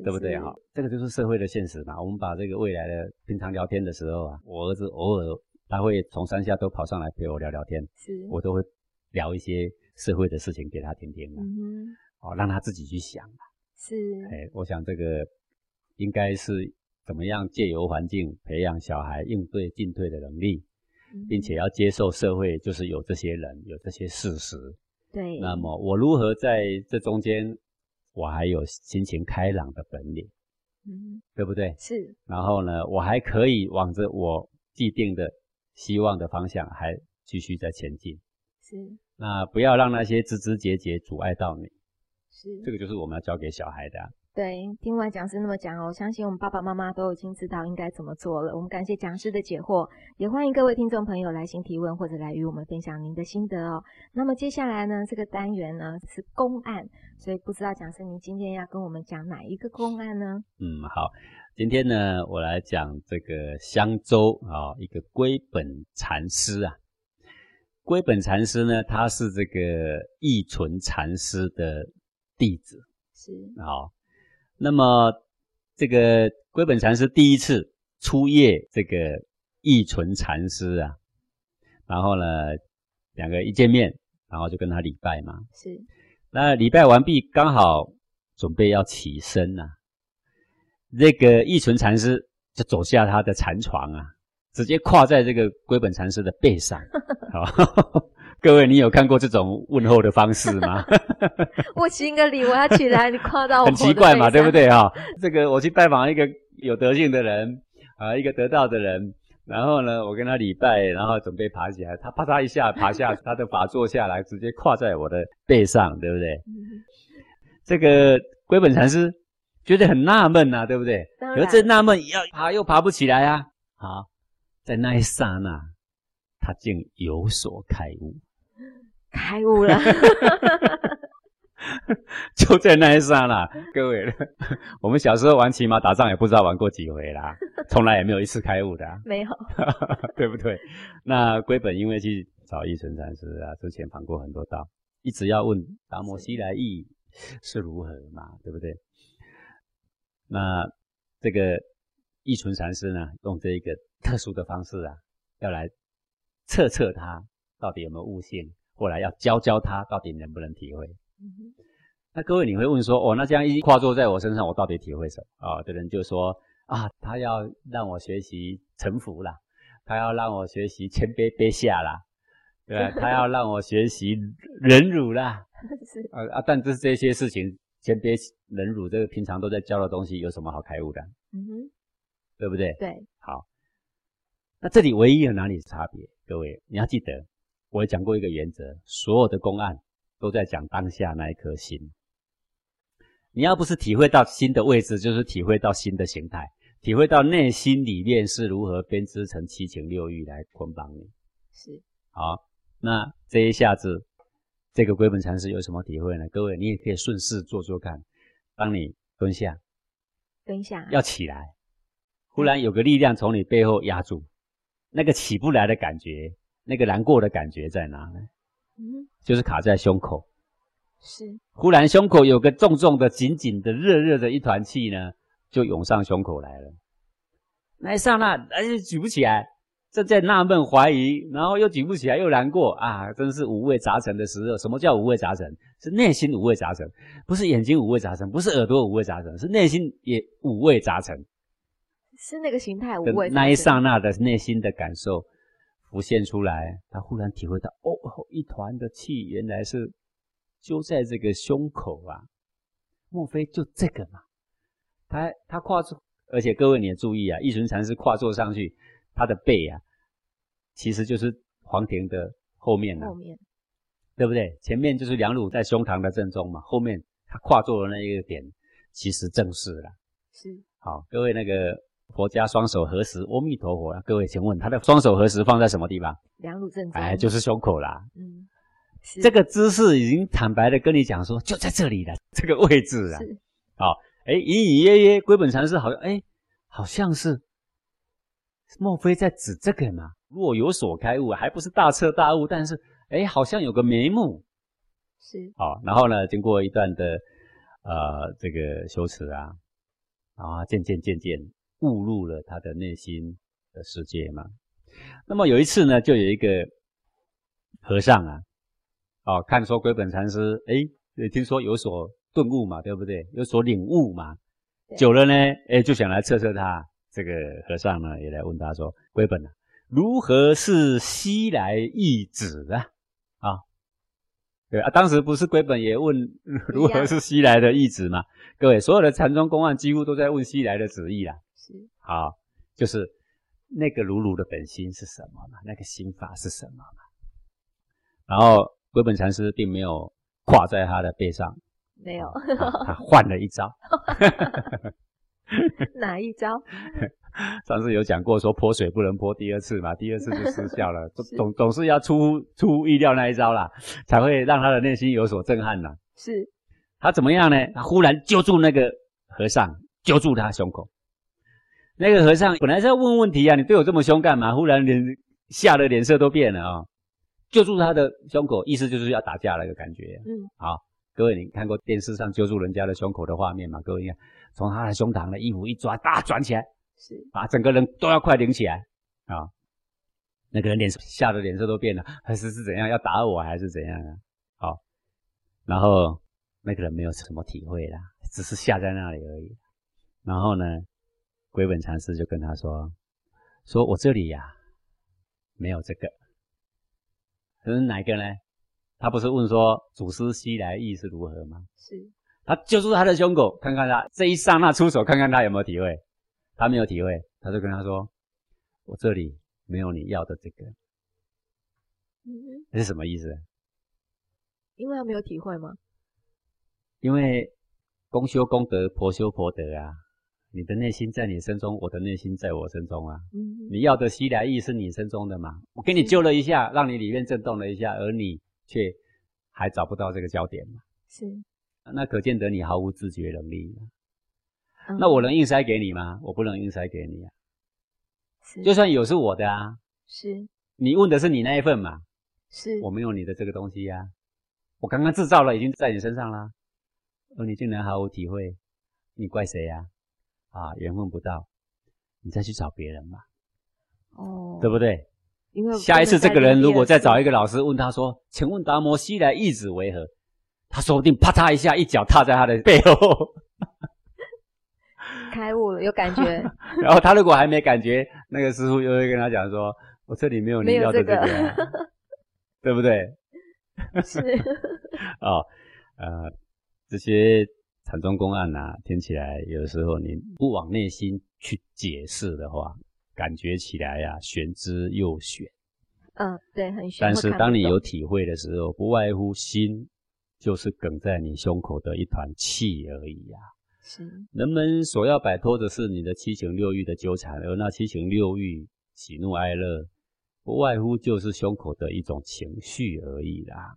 对不对？是哈，这个就是社会的现实嘛。我们把这个未来的平常聊天的时候啊，我儿子偶尔他会从山下都跑上来陪我聊聊天，是，我都会聊一些社会的事情给他听听啊，嗯哼，哦，让他自己去想。是，哎，我想这个应该是怎么样借由环境培养小孩应对进退的能力，嗯并且要接受社会就是有这些人，有这些事实。对，那么我如何在这中间，我还有心情开朗的本领，嗯，对不对？是，然后呢，我还可以往着我既定的希望的方向，还继续在前进。是，那不要让那些枝枝节节阻碍到你，是，这个就是我们要教给小孩的啊、对，听完讲师那么讲哦，我相信我们爸爸妈妈都已经知道应该怎么做了。我们感谢讲师的解惑，也欢迎各位听众朋友来信提问或者来与我们分享您的心得哦。那么接下来呢，这个单元呢是公案，所以不知道讲师您今天要跟我们讲哪一个公案呢？嗯，好，今天呢，我来讲这个香洲啊、一个龟本禅师啊。龟本禅师呢，他是这个义存禅师的弟子。是，好，那么这个龟本禅师第一次出夜这个义存禅师啊，然后呢，两个一见面，然后就跟他礼拜嘛。是，那礼拜完毕，刚好准备要起身呐、这个义存禅师就走下他的禅床啊，直接跨在这个龟本禅师的背上。*laughs* 好，各位，你有看过这种问候的方式吗？*laughs* 我行个礼，我要起来，你夸到我 *laughs* 很奇怪嘛，对不对？对啊、这个我去拜访一个有德性的人啊，一个得道的人，然后呢，我跟他礼拜，然后准备爬起来，他啪嚓一下爬下他的法座下来，直接跨在我的背上，对不对？嗯这个龟本禅师觉得很纳闷呐，对不对？当然可是这纳闷要爬又爬不起来啊。好，在那一刹那，他竟有所开悟。开悟了，*laughs* 就在那一刹那，各位，*laughs* 我们小时候玩骑马打仗也不知道玩过几回啦，从来也没有一次开悟的、啊，*laughs* 没有，对不对？那龟本因为去找义存禅师啊，之前访过很多道，一直要问达摩西来意是。如何嘛，对不对？那这个义存禅师呢，用这一个特殊的方式啊，要来测测他到底有没有悟性，或来要教教他到底能不能体会。嗯那各位你会问说，哦，那这样一跨坐在我身上，我到底体会什么？啊、的人就说啊，他要让我学习臣服啦，他要让我学习谦卑卑下啦，对吧？*laughs* 他要让我学习忍辱啦，是，啊啊！但这这些事情，谦卑忍辱，这个平常都在教的东西，有什么好开悟的？嗯哼，对不对？对，好，那这里唯一有哪里差别？各位你要记得，我也讲过一个原则，所有的公案都在讲当下那一颗心。你要不是体会到心的位置，就是体会到心的形态，体会到内心里面是如何编织成七情六欲来捆绑你。是，好，那这一下子，这个龟本禅师有什么体会呢？各位，你也可以顺势做做看。当你蹲下蹲下，要起来，忽然有个力量从你背后压住，那个起不来的感觉，那个难过的感觉在哪呢？嗯，就是卡在胸口。是，忽然胸口有个重重的、紧紧的、热热的一团气呢，就涌上胸口来了。那一刹那，哎，就举不起来，正在纳闷怀疑，然后又举不起来，又难过啊，真是五味杂陈的时候。什么叫五味杂陈？是内心五味杂陈，不是眼睛五味杂陈，不是耳朵五味杂陈，是内心也五味杂陈。是那个形态无的味，那一刹那的内心的感受浮现出来，他忽然体会到，哦，一团的气原来是揪在这个胸口啊，莫非就这个嘛？他他跨坐，而且各位你也注意啊，一纯禅师跨坐上去，他的背啊，其实就是黄庭的后面啊后，面对不对？前面就是两乳在胸膛的正中嘛，后面他跨坐的那一个点，其实正是了。是好，各位那个佛家双手合十，阿弥陀佛啊！各位，请问他的双手合十放在什么地方？两乳正中，哎，就是胸口啦。嗯，是这个姿势已经坦白的跟你讲说，就在这里了，这个位置啊。是好，哎，隐隐约约，龟本禅师好像，哎，好像是莫非在指这个吗？若有所开悟，还不是大彻大悟，但是哎，好像有个眉目。是好，然后呢，经过一段的呃这个修持啊，然后渐渐渐渐悟入了他的内心的世界嘛。那么有一次呢，就有一个和尚啊，哦，看说归本禅师，哎，听说有所顿悟嘛，对不对？有所领悟嘛。久了呢，哎，就想来测测他。这个和尚呢，也来问他说：“归本啊，如何是西来意旨啊？”啊，对啊，当时不是归本也问 *laughs* 如何是西来的意旨嘛？各位，所有的禅宗公案几乎都在问西来的旨意啦。是，好，就是那个如如的本心是什么嘛？那个心法是什么嘛？然后归本禅师并没有跨在他的背上。没有，他换了一招。*laughs* 哪一招？*laughs* 上次有讲过，说泼水不能泼第二次嘛，第二次就失效了。*laughs* 总总是要出出乎意料那一招啦，才会让他的内心有所震撼呐。是，他怎么样呢？他忽然揪住那个和尚，揪住他胸口。那个和尚本来是要问问题啊，你对我这么凶干嘛？忽然脸吓得脸色都变了啊！揪住他的胸口，意思就是要打架那个感觉。嗯，好。各位，你看过电视上揪住人家的胸口的画面吗？各位，你看，从他的胸膛的衣服一抓，大转起来，是把整个人都要快顶起来啊！那个人脸吓得脸色都变了，还是是怎样？要打我还是怎样啊？好，然后那个人没有什么体会啦，只是吓在那里而已。然后呢，归本禅师就跟他说：“说我这里呀，没有这个，是哪个呢？”他不是问说祖师西来意是如何吗？是，他揪住他的胸口，看看他这一刹那出手，看看他有没有体会。他没有体会，他就跟他说：“我这里没有你要的这个。”嗯，这是什么意思？因为他没有体会吗？因为公修公德，婆修婆德啊。你的内心在你身中，我的内心在我身中啊。嗯，你要的西来意是你身中的嘛？我给你揪了一下，让你里面震动了一下，而你。却还找不到这个焦点嘛？是，那可见得你毫无自觉能力。那我能硬塞给你吗？我不能硬塞给你啊。是，就算有是我的啊。是，你问的是你那一份嘛？是，我没有你的这个东西呀。我刚刚制造了，已经在你身上啦，而你竟然毫无体会，你怪谁呀？啊，缘分不到，你再去找别人嘛。哦，对不对？因为下一次这个人如果再找一个老师问他说：“请问达摩西来意旨为何？”他说不定啪嚓一下一脚踏在他的背后，*laughs* 开悟了有感觉。然后他如果还没感觉，那个师傅又会跟他讲说：“我这里没有你要的这个，对不对？” *laughs* 是 *laughs* 哦，呃，这些禅宗公案啊，听起来有时候你不往内心去解释的话。感觉起来呀，玄之又玄。嗯，对，很玄。但是当你有体会的时候，不外乎心就是梗在你胸口的一团气而已呀。是。人们所要摆脱的是你的七情六欲的纠缠，而那七情六欲喜怒哀乐，不外乎就是胸口的一种情绪而已啦。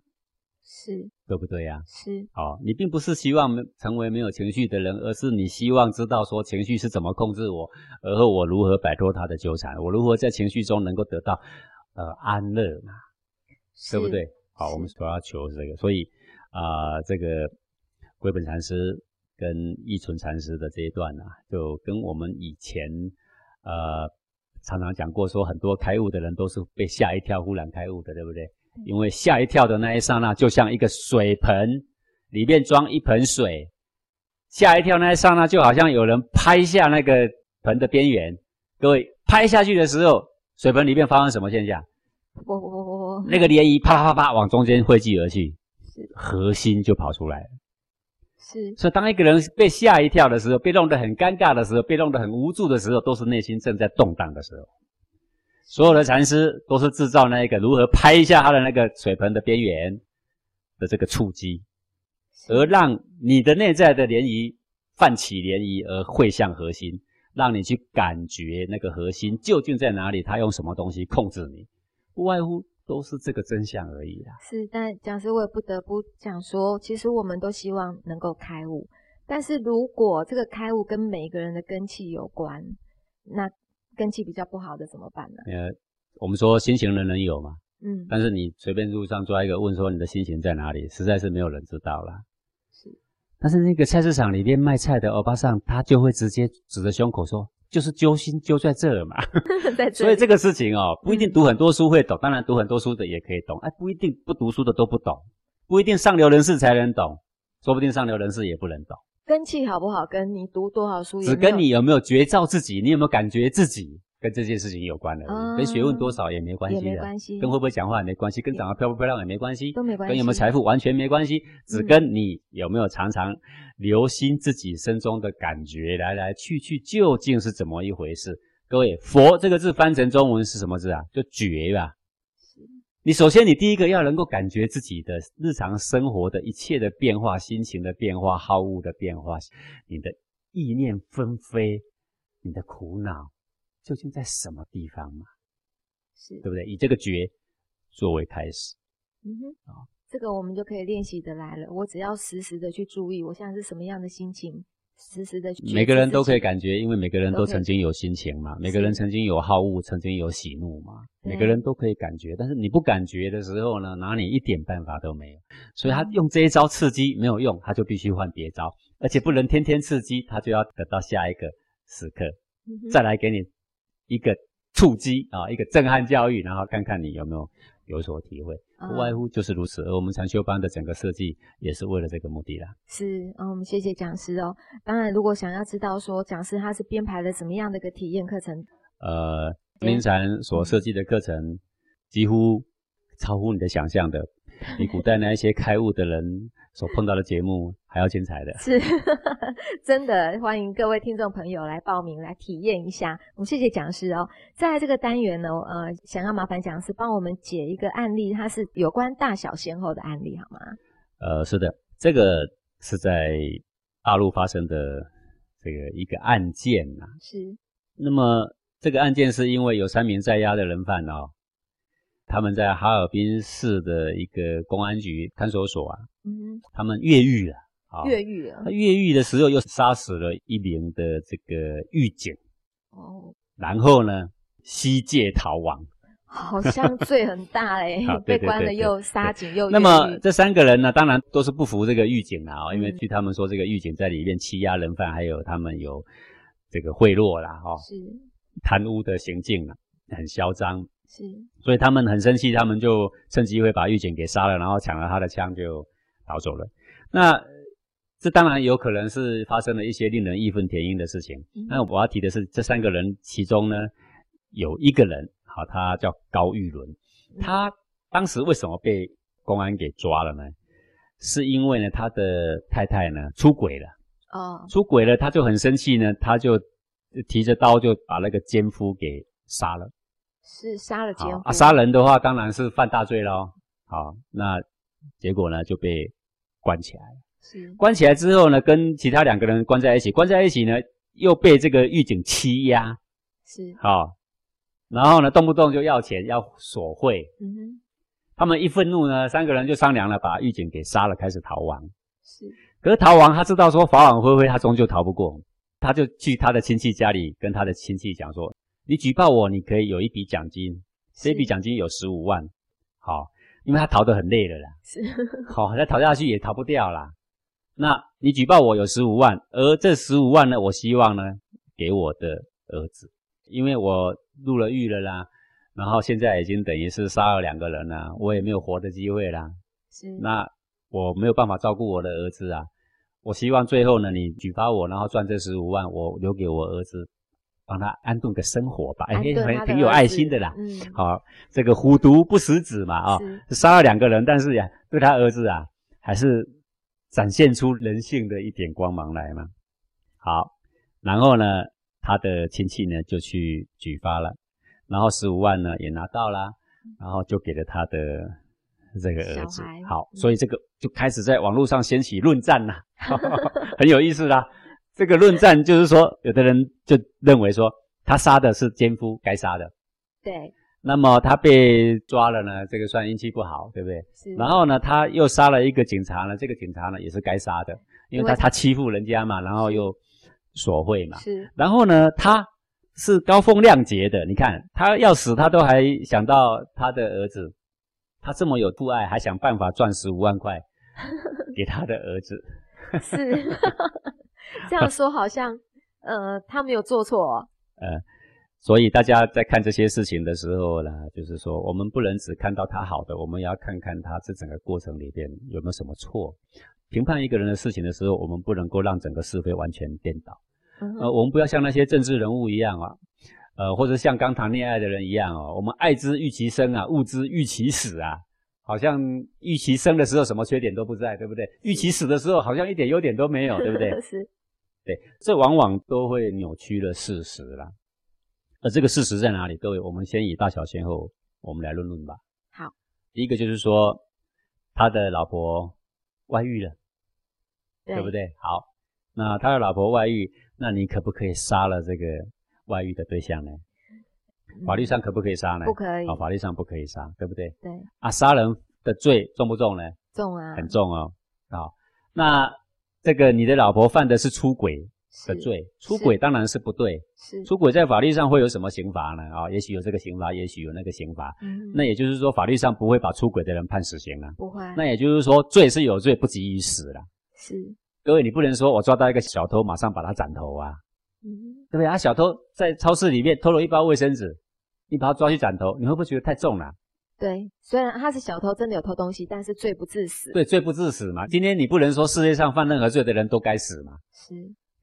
是。对不对呀？是，哦，你并不是希望成为没有情绪的人，而是你希望知道说情绪是怎么控制我，而后我如何摆脱他的纠缠，我如何在情绪中能够得到呃安乐嘛，对不对？好，我们所要求这个，所以啊，这个归本禅师跟一存禅师的这一段啊，就跟我们以前呃常常讲过，说很多开悟的人都是被吓一跳，忽然开悟的，对不对？因为吓一跳的那一刹那，就像一个水盆里面装一盆水，吓一跳那一刹那，就好像有人拍下那个盆的边缘。各位拍下去的时候，水盆里面发生什么现象？我我我我，那个涟漪啪啪啪往中间汇聚而去，是核心就跑出来了。是，所以当一个人被吓一跳的时候，被弄得很尴尬的时候，被弄得很无助的时候，都是内心正在动荡的时候。所有的禅师都是制造那一个如何拍一下他的那个水盆的边缘的这个触击，而让你的内在的涟漪泛起涟漪而汇向核心，让你去感觉那个核心究竟在哪里，他用什么东西控制你，不外乎都是这个真相而已啦。是，但讲师我也不得不讲说，其实我们都希望能够开悟，但是如果这个开悟跟每个人的根气有关，那。根气比较不好的怎么办呢？呃，我们说心情人人有嘛，嗯，但是你随便路上抓一个问说你的心情在哪里，实在是没有人知道啦。是，但是那个菜市场里面卖菜的欧巴桑，他就会直接指着胸口说，就是揪心揪在这儿嘛。*laughs* 在这里所以这个事情哦，不一定嗯读很多书会懂，当然读很多书的也可以懂，哎，不一定不读书的都不懂，不一定上流人士才能懂，说不定上流人士也不能懂，根气好不好，跟你读多少书只跟你有没有觉照自己，你有没有感觉自己跟这件事情有关而已，啊跟学问多少也没关系的，没关系，跟会不会讲话也没关系，跟长得漂不漂亮也没关系，都没关系，跟有没有财富完全没关系，只嗯跟你有没有常常留心自己身中的感觉，来来去去究竟是怎么一回事。各位，佛这个字翻成中文是什么字啊？就觉吧。你首先，你第一个要能够感觉自己的日常生活的一切的变化、心情的变化、好恶的变化，你的意念纷飞，你的苦恼究竟在什么地方嘛？是对不对？以这个觉作为开始。嗯哼，这个我们就可以练习的来了。我只要时时的去注意，我现在是什么样的心情，时时的每个人都可以感。觉，因为每个人都曾经有心情嘛，每个人曾经有好恶，曾经有喜怒嘛，每个人都可以感觉。但是你不感觉的时候呢，拿你一点办法都没有。所以他嗯用这一招刺激没有用，他就必须换别招，而且不能天天刺激，他就要等到下一个时刻，嗯再来给你一个触击啊，一个震撼教育，然后看看你有没有有所体会。不外嗯乎就是如此。而我们禅修班的整个设计也是为了这个目的啦。是，嗯，我们谢谢讲师哦。当然，如果想要知道说讲师他是编排了怎么样的一个体验课程，呃，对明禅所设计的课程几乎超乎你的想象的，比古代那一些开悟的人所碰到的节目还要精彩的。是 *laughs* 真的，欢迎各位听众朋友来报名来体验一下。我们谢谢讲师哦。在这个单元呢，呃，想要麻烦讲师帮我们解一个案例，它是有关大小先后的案例，好吗？呃，是的，这个是在大陆发生的这个一个案件呐、是，那么这个案件是因为有三名在押的人犯哦，他们在哈尔滨市的一个公安局看守所啊，嗯，他们越狱了啊。越狱了他，越狱的时候又杀死了一名的这个狱警，哦，然后呢西界逃亡。好像罪很大嘞 *laughs* 啊，对被关了又杀警又那么这三个人呢，当然都是不服这个狱警啦、哦，因为嗯据他们说，这个狱警在里面欺压人犯，还有他们有这个贿赂啦，哈、哦，是。贪污的行径啊，很嚣张，是，所以他们很生气，他们就趁机会把狱警给杀了，然后抢了他的枪就逃走了。那呃这当然有可能是发生了一些令人义愤填膺的事情。嗯那我要提的是，这三个人其中呢，有一个人，好，他叫高玉伦，嗯他当时为什么被公安给抓了呢？是因为呢，他的太太呢出轨了，哦，出轨了，他就很生气呢，他就提着刀就把那个奸夫给杀了。是杀了奸夫啊，杀人的话当然是犯大罪喽。好，那结果呢就被关起来了。是关起来之后呢，跟其他两个人关在一起，关在一起呢又被这个狱警欺压，是，好，然后呢动不动就要钱要索贿。嗯哼，他们一愤怒呢，三个人就商量了，把狱警给杀了，开始逃亡。是可是逃亡，他知道说法网恢恢，他终究逃不过，他就去他的亲戚家里跟他的亲戚讲说：“你举报我，你可以有一笔奖金，这笔奖金有十五万。”好，因为他逃得很累了啦，是好，再逃下去也逃不掉啦。那你举报我有十五万，而这十五万呢，我希望呢给我的儿子，因为我入了狱了啦，然后现在已经等于是杀了两个人啦，我也没有活的机会啦。是，那我没有办法照顾我的儿子啊。我希望最后呢，你举报我，然后赚这十五万，我留给我儿子，帮他安顿个生活吧。哎，挺有爱心的啦。嗯，好，这个虎毒不食子嘛，啊、是杀了两个人，但是呀，对他儿子啊，还是展现出人性的一点光芒来嘛。好，然后呢，他的亲戚呢就去举发了，然后十五万呢也拿到啦，然后就给了他的这个儿子。好，嗯所以这个就开始在网络上掀起论战啦，*laughs* 很有意思啦。这个论战就是说，有的人就认为说他杀的是奸夫，该杀的。对，那么他被抓了呢，这个算运气不好，对不对？是，然后呢，他又杀了一个警察呢，这个警察呢也是该杀的，因为他他欺负人家嘛，然后又索贿嘛。是然后呢，他是高风亮节的。你看他要死，他都还想到他的儿子，他这么有父爱，还想办法赚十五万块 *laughs* 给他的儿子。是 *laughs* *laughs* 这样说，好像呃，他没有做错。呃，所以大家在看这些事情的时候呢，就是说，我们不能只看到他好的，我们要看看他这整个过程里边有没有什么错。评判一个人的事情的时候，我们不能够让整个是非完全颠倒。呃，我们不要像那些政治人物一样啊，呃，或者像刚谈恋爱的人一样哦，我们爱之欲其生啊，恶之欲其死啊，好像欲其生的时候什么缺点都不在，对不对？欲其死的时候好像一点优点都没有，对不对？*laughs* 是，对，这往往都会扭曲了事实啦。而这个事实在哪里？各位，我们先以大小先后，我们来论论吧。好，第一个就是说，他的老婆外遇了，对不对？好，那他的老婆外遇。那你可不可以杀了这个外遇的对象呢？法律上可不可以杀呢？不可以。啊，法律上不可以杀，对不对？对。啊，杀人的罪重不重呢？重啊。很重哦。好，那这个你的老婆犯的是出轨的罪，出轨当然是不对。是。出轨在法律上会有什么刑罚呢？啊，也许有这个刑罚，也许有那个刑罚。嗯。那也就是说，法律上不会把出轨的人判死刑啊。不会。那也就是说，罪是有罪，不及于死了。是。各位，你不能说我抓到一个小偷，马上把他斩头啊，嗯，对不对啊？小偷在超市里面偷了一包卫生纸，你把他抓去斩头，你会不会觉得太重了？对，虽然他是小偷，真的有偷东西，但是罪不至死。对，罪不至死嘛。今天你不能说世界上犯任何罪的人都该死嘛？是，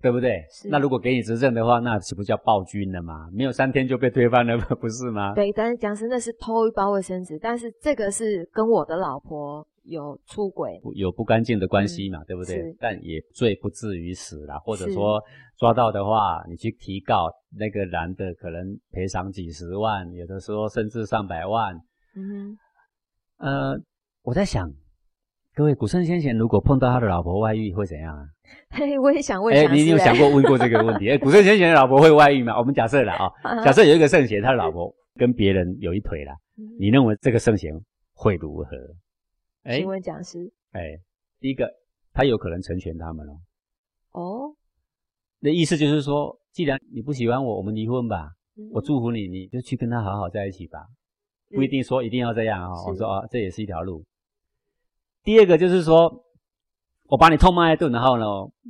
对不对？是。那如果给你执政的话，那岂不叫暴君了吗？没有三天就被推翻了，不是吗？对，但是讲实那是偷一包卫生纸，但是这个是跟我的老婆。有出轨，有不干净的关系嘛，对不对？但也罪不至于死啦，或者说抓到的话，你去提告那个男的，可能赔偿几十万，有的时候甚至上百万。嗯，呃，我在想，各位古圣先贤如果碰到他的老婆外遇会怎样啊？嘿，我也想问。哎，你有想过问过这个问题？哎，古圣先贤的老婆会外遇吗？我们假设了啊，*laughs* 假设有一个圣贤，他的老婆跟别人有一腿了，你认为这个圣贤会如何？请问讲师，哎，第一个，他有可能成全他们哦。哦，那意思就是说，既然你不喜欢我，我们离婚吧。我祝福你，你就去跟他好好在一起吧。不一定说一定要这样啊。我说啊，这也是一条路。第二个就是说，我把你痛骂一顿，然后呢，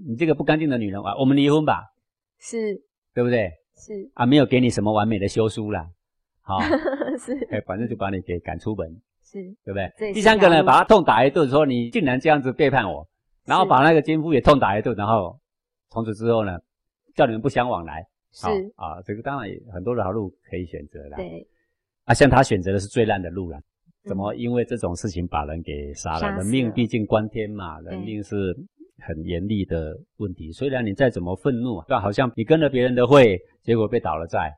你这个不干净的女人啊，我们离婚吧。是，对不对？是啊，没有给你什么完美的休书啦。好，*laughs* 是，哎，反正就把你给赶出门。是对不对？第三个呢，把他痛打一顿，说你竟然这样子背叛我，然后把那个奸夫也痛打一顿，然后从此之后呢，叫你们不相往来。是啊，这个当然很多条路可以选择啦。对，啊，像他选择的是最烂的路了。怎么因为这种事情把人给杀了？人命毕竟关天嘛，人命是很严厉的问题。虽然你再怎么愤怒，就好像你跟了别人的会，结果被倒了债。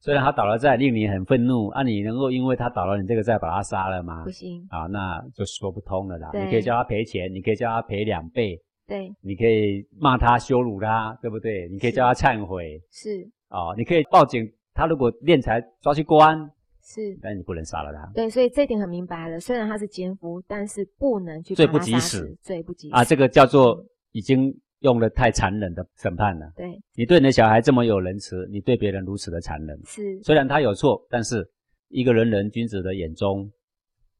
虽然他倒了债，令你很愤怒，啊，你能够因为他倒了你这个债把他杀了吗？不行啊，那就说不通了啦。你可以叫他赔钱，你可以叫他赔两倍，对，你可以骂他、羞辱他，对不对？你可以叫他忏悔，是哦，你可以报警，他如果敛财抓去关，是，但你不能杀了他。对，所以这点很明白了。虽然他是奸夫，但是不能去罪不及时，罪不及时啊，这个叫做已经。用了太残忍的审判了。对，你对你的小孩这么有仁慈，你对别人如此的残忍。是，虽然他有错，但是一个人人君子的眼中，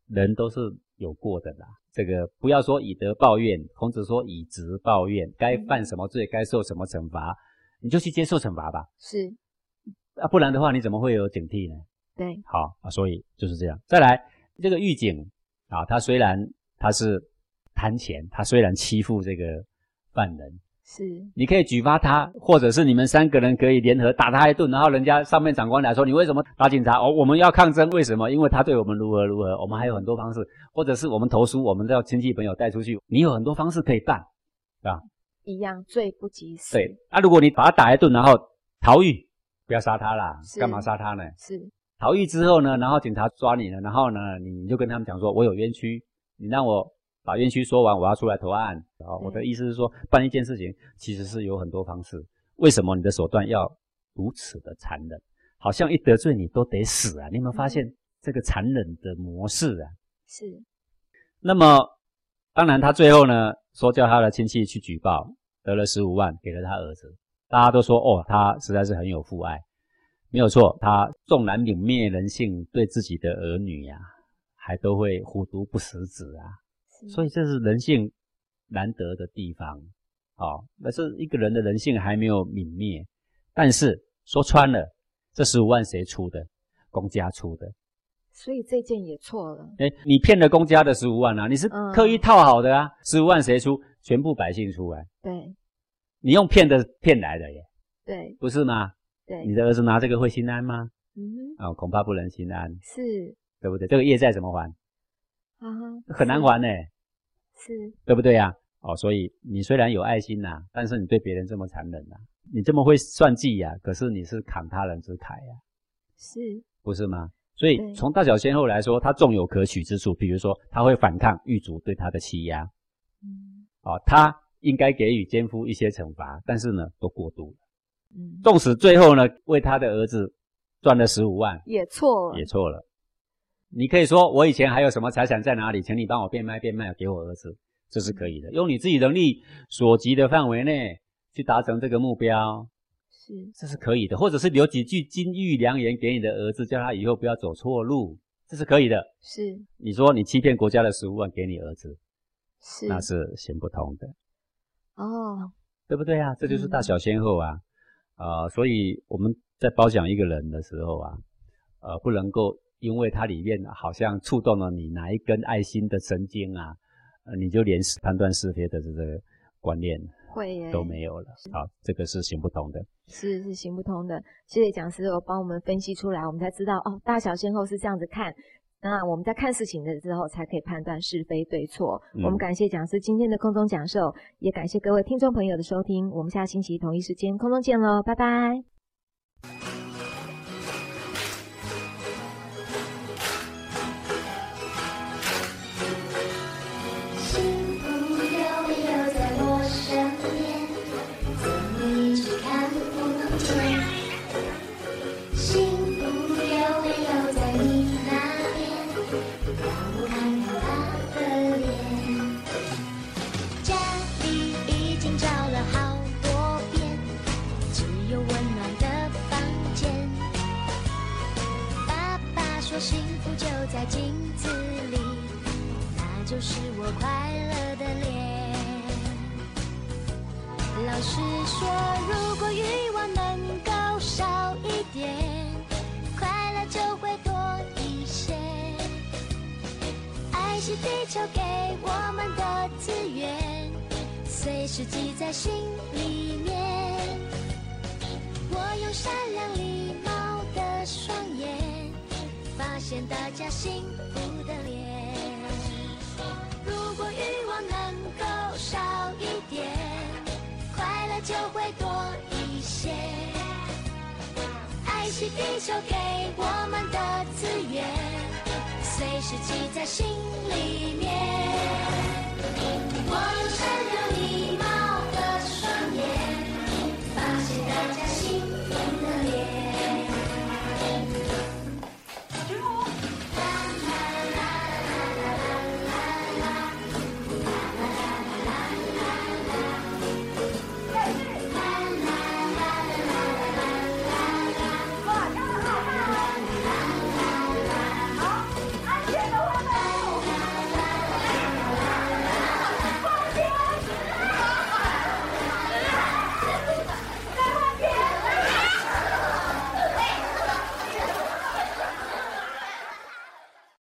人都是有过的啦。这个不要说以德报怨，孔子说以直报怨，该犯什么罪，该受什么惩罚，你就去接受惩罚吧。是，啊，不然的话你怎么会有警惕呢？对，好啊，所以就是这样。再来，这个狱警啊，他虽然他是贪钱，他虽然欺负这个。犯人是，你可以举发他，或者是你们三个人可以联合打他一顿，然后人家上面长官来说，你为什么打警察？哦，我们要抗争，为什么？因为他对我们如何如何。我们还有很多方式，或者是我们投诉，我们叫亲戚朋友带出去。你有很多方式可以办，是吧？一样罪不及时。对，那如果你把他打一顿，然后逃狱，不要杀他啦，干嘛杀他呢？是逃狱之后呢，然后警察抓你了，然后呢，你就跟他们讲说，我有冤屈，你让我。把冤屈说完，我要出来投案。啊，我的意思是说，办一件事情其实是有很多方式。为什么你的手段要如此的残忍？好像一得罪你都得死啊！你有没有发现这个残忍的模式啊？是。那么，当然他最后呢，说叫他的亲戚去举报，得了十五万，给了他儿子。大家都说，哦，他实在是很有父爱。没有错，他纵然泯灭人性，对自己的儿女呀、还都会虎毒不食子啊。所以这是人性难得的地方。哦，那是一个人的人性还没有泯灭，但是说穿了，这十五万谁出的？公家出的。所以这件也错了。哎，你骗了公家的十五万啊，你是嗯刻意套好的啊，十五万谁出？全部百姓出来，对你用骗的骗来的耶，对不是吗？对，你的儿子拿这个会心安吗？嗯哼，啊、恐怕不能心安，是。对不对？这个业债怎么还？啊哈，很难还呢，是。对不对呀、哦，所以你虽然有爱心呐、但是你对别人这么残忍呐、你这么会算计呀、可是你是砍他人之慨呀、是，不是吗？所以从大小先后来说，他纵有可取之处，比如说他会反抗狱卒对他的欺压，嗯。哦，他应该给予奸夫一些惩罚，但是呢，都过度了。嗯，纵使最后呢，为他的儿子赚了十五万，也错了，也错了。你可以说我以前还有什么财产在哪里，请你帮我变卖变卖给我儿子，这是可以的。用你自己能力所及的范围内去达成这个目标，是这是可以的。或者是留几句金玉良言给你的儿子，叫他以后不要走错路，这是可以的。是你说你欺骗国家的十五万给你儿子，是，那是行不通的。哦，对不对啊？这就是大嗯小先后啊，啊、所以我们在褒奖一个人的时候啊，呃，不能够因为它里面好像触动了你哪一根爱心的神经啊，呃，你就连判断是非的这个观念会耶，都没有了。好，这个是行不通的。是是行不通的。谢谢讲师有帮我们分析出来，我们才知道哦，大小先后是这样子看。那我们在看事情的时候，才可以判断是非对错。嗯我们感谢讲师今天的空中讲授，也感谢各位听众朋友的收听。我们下星期同一时间空中见喽，拜拜。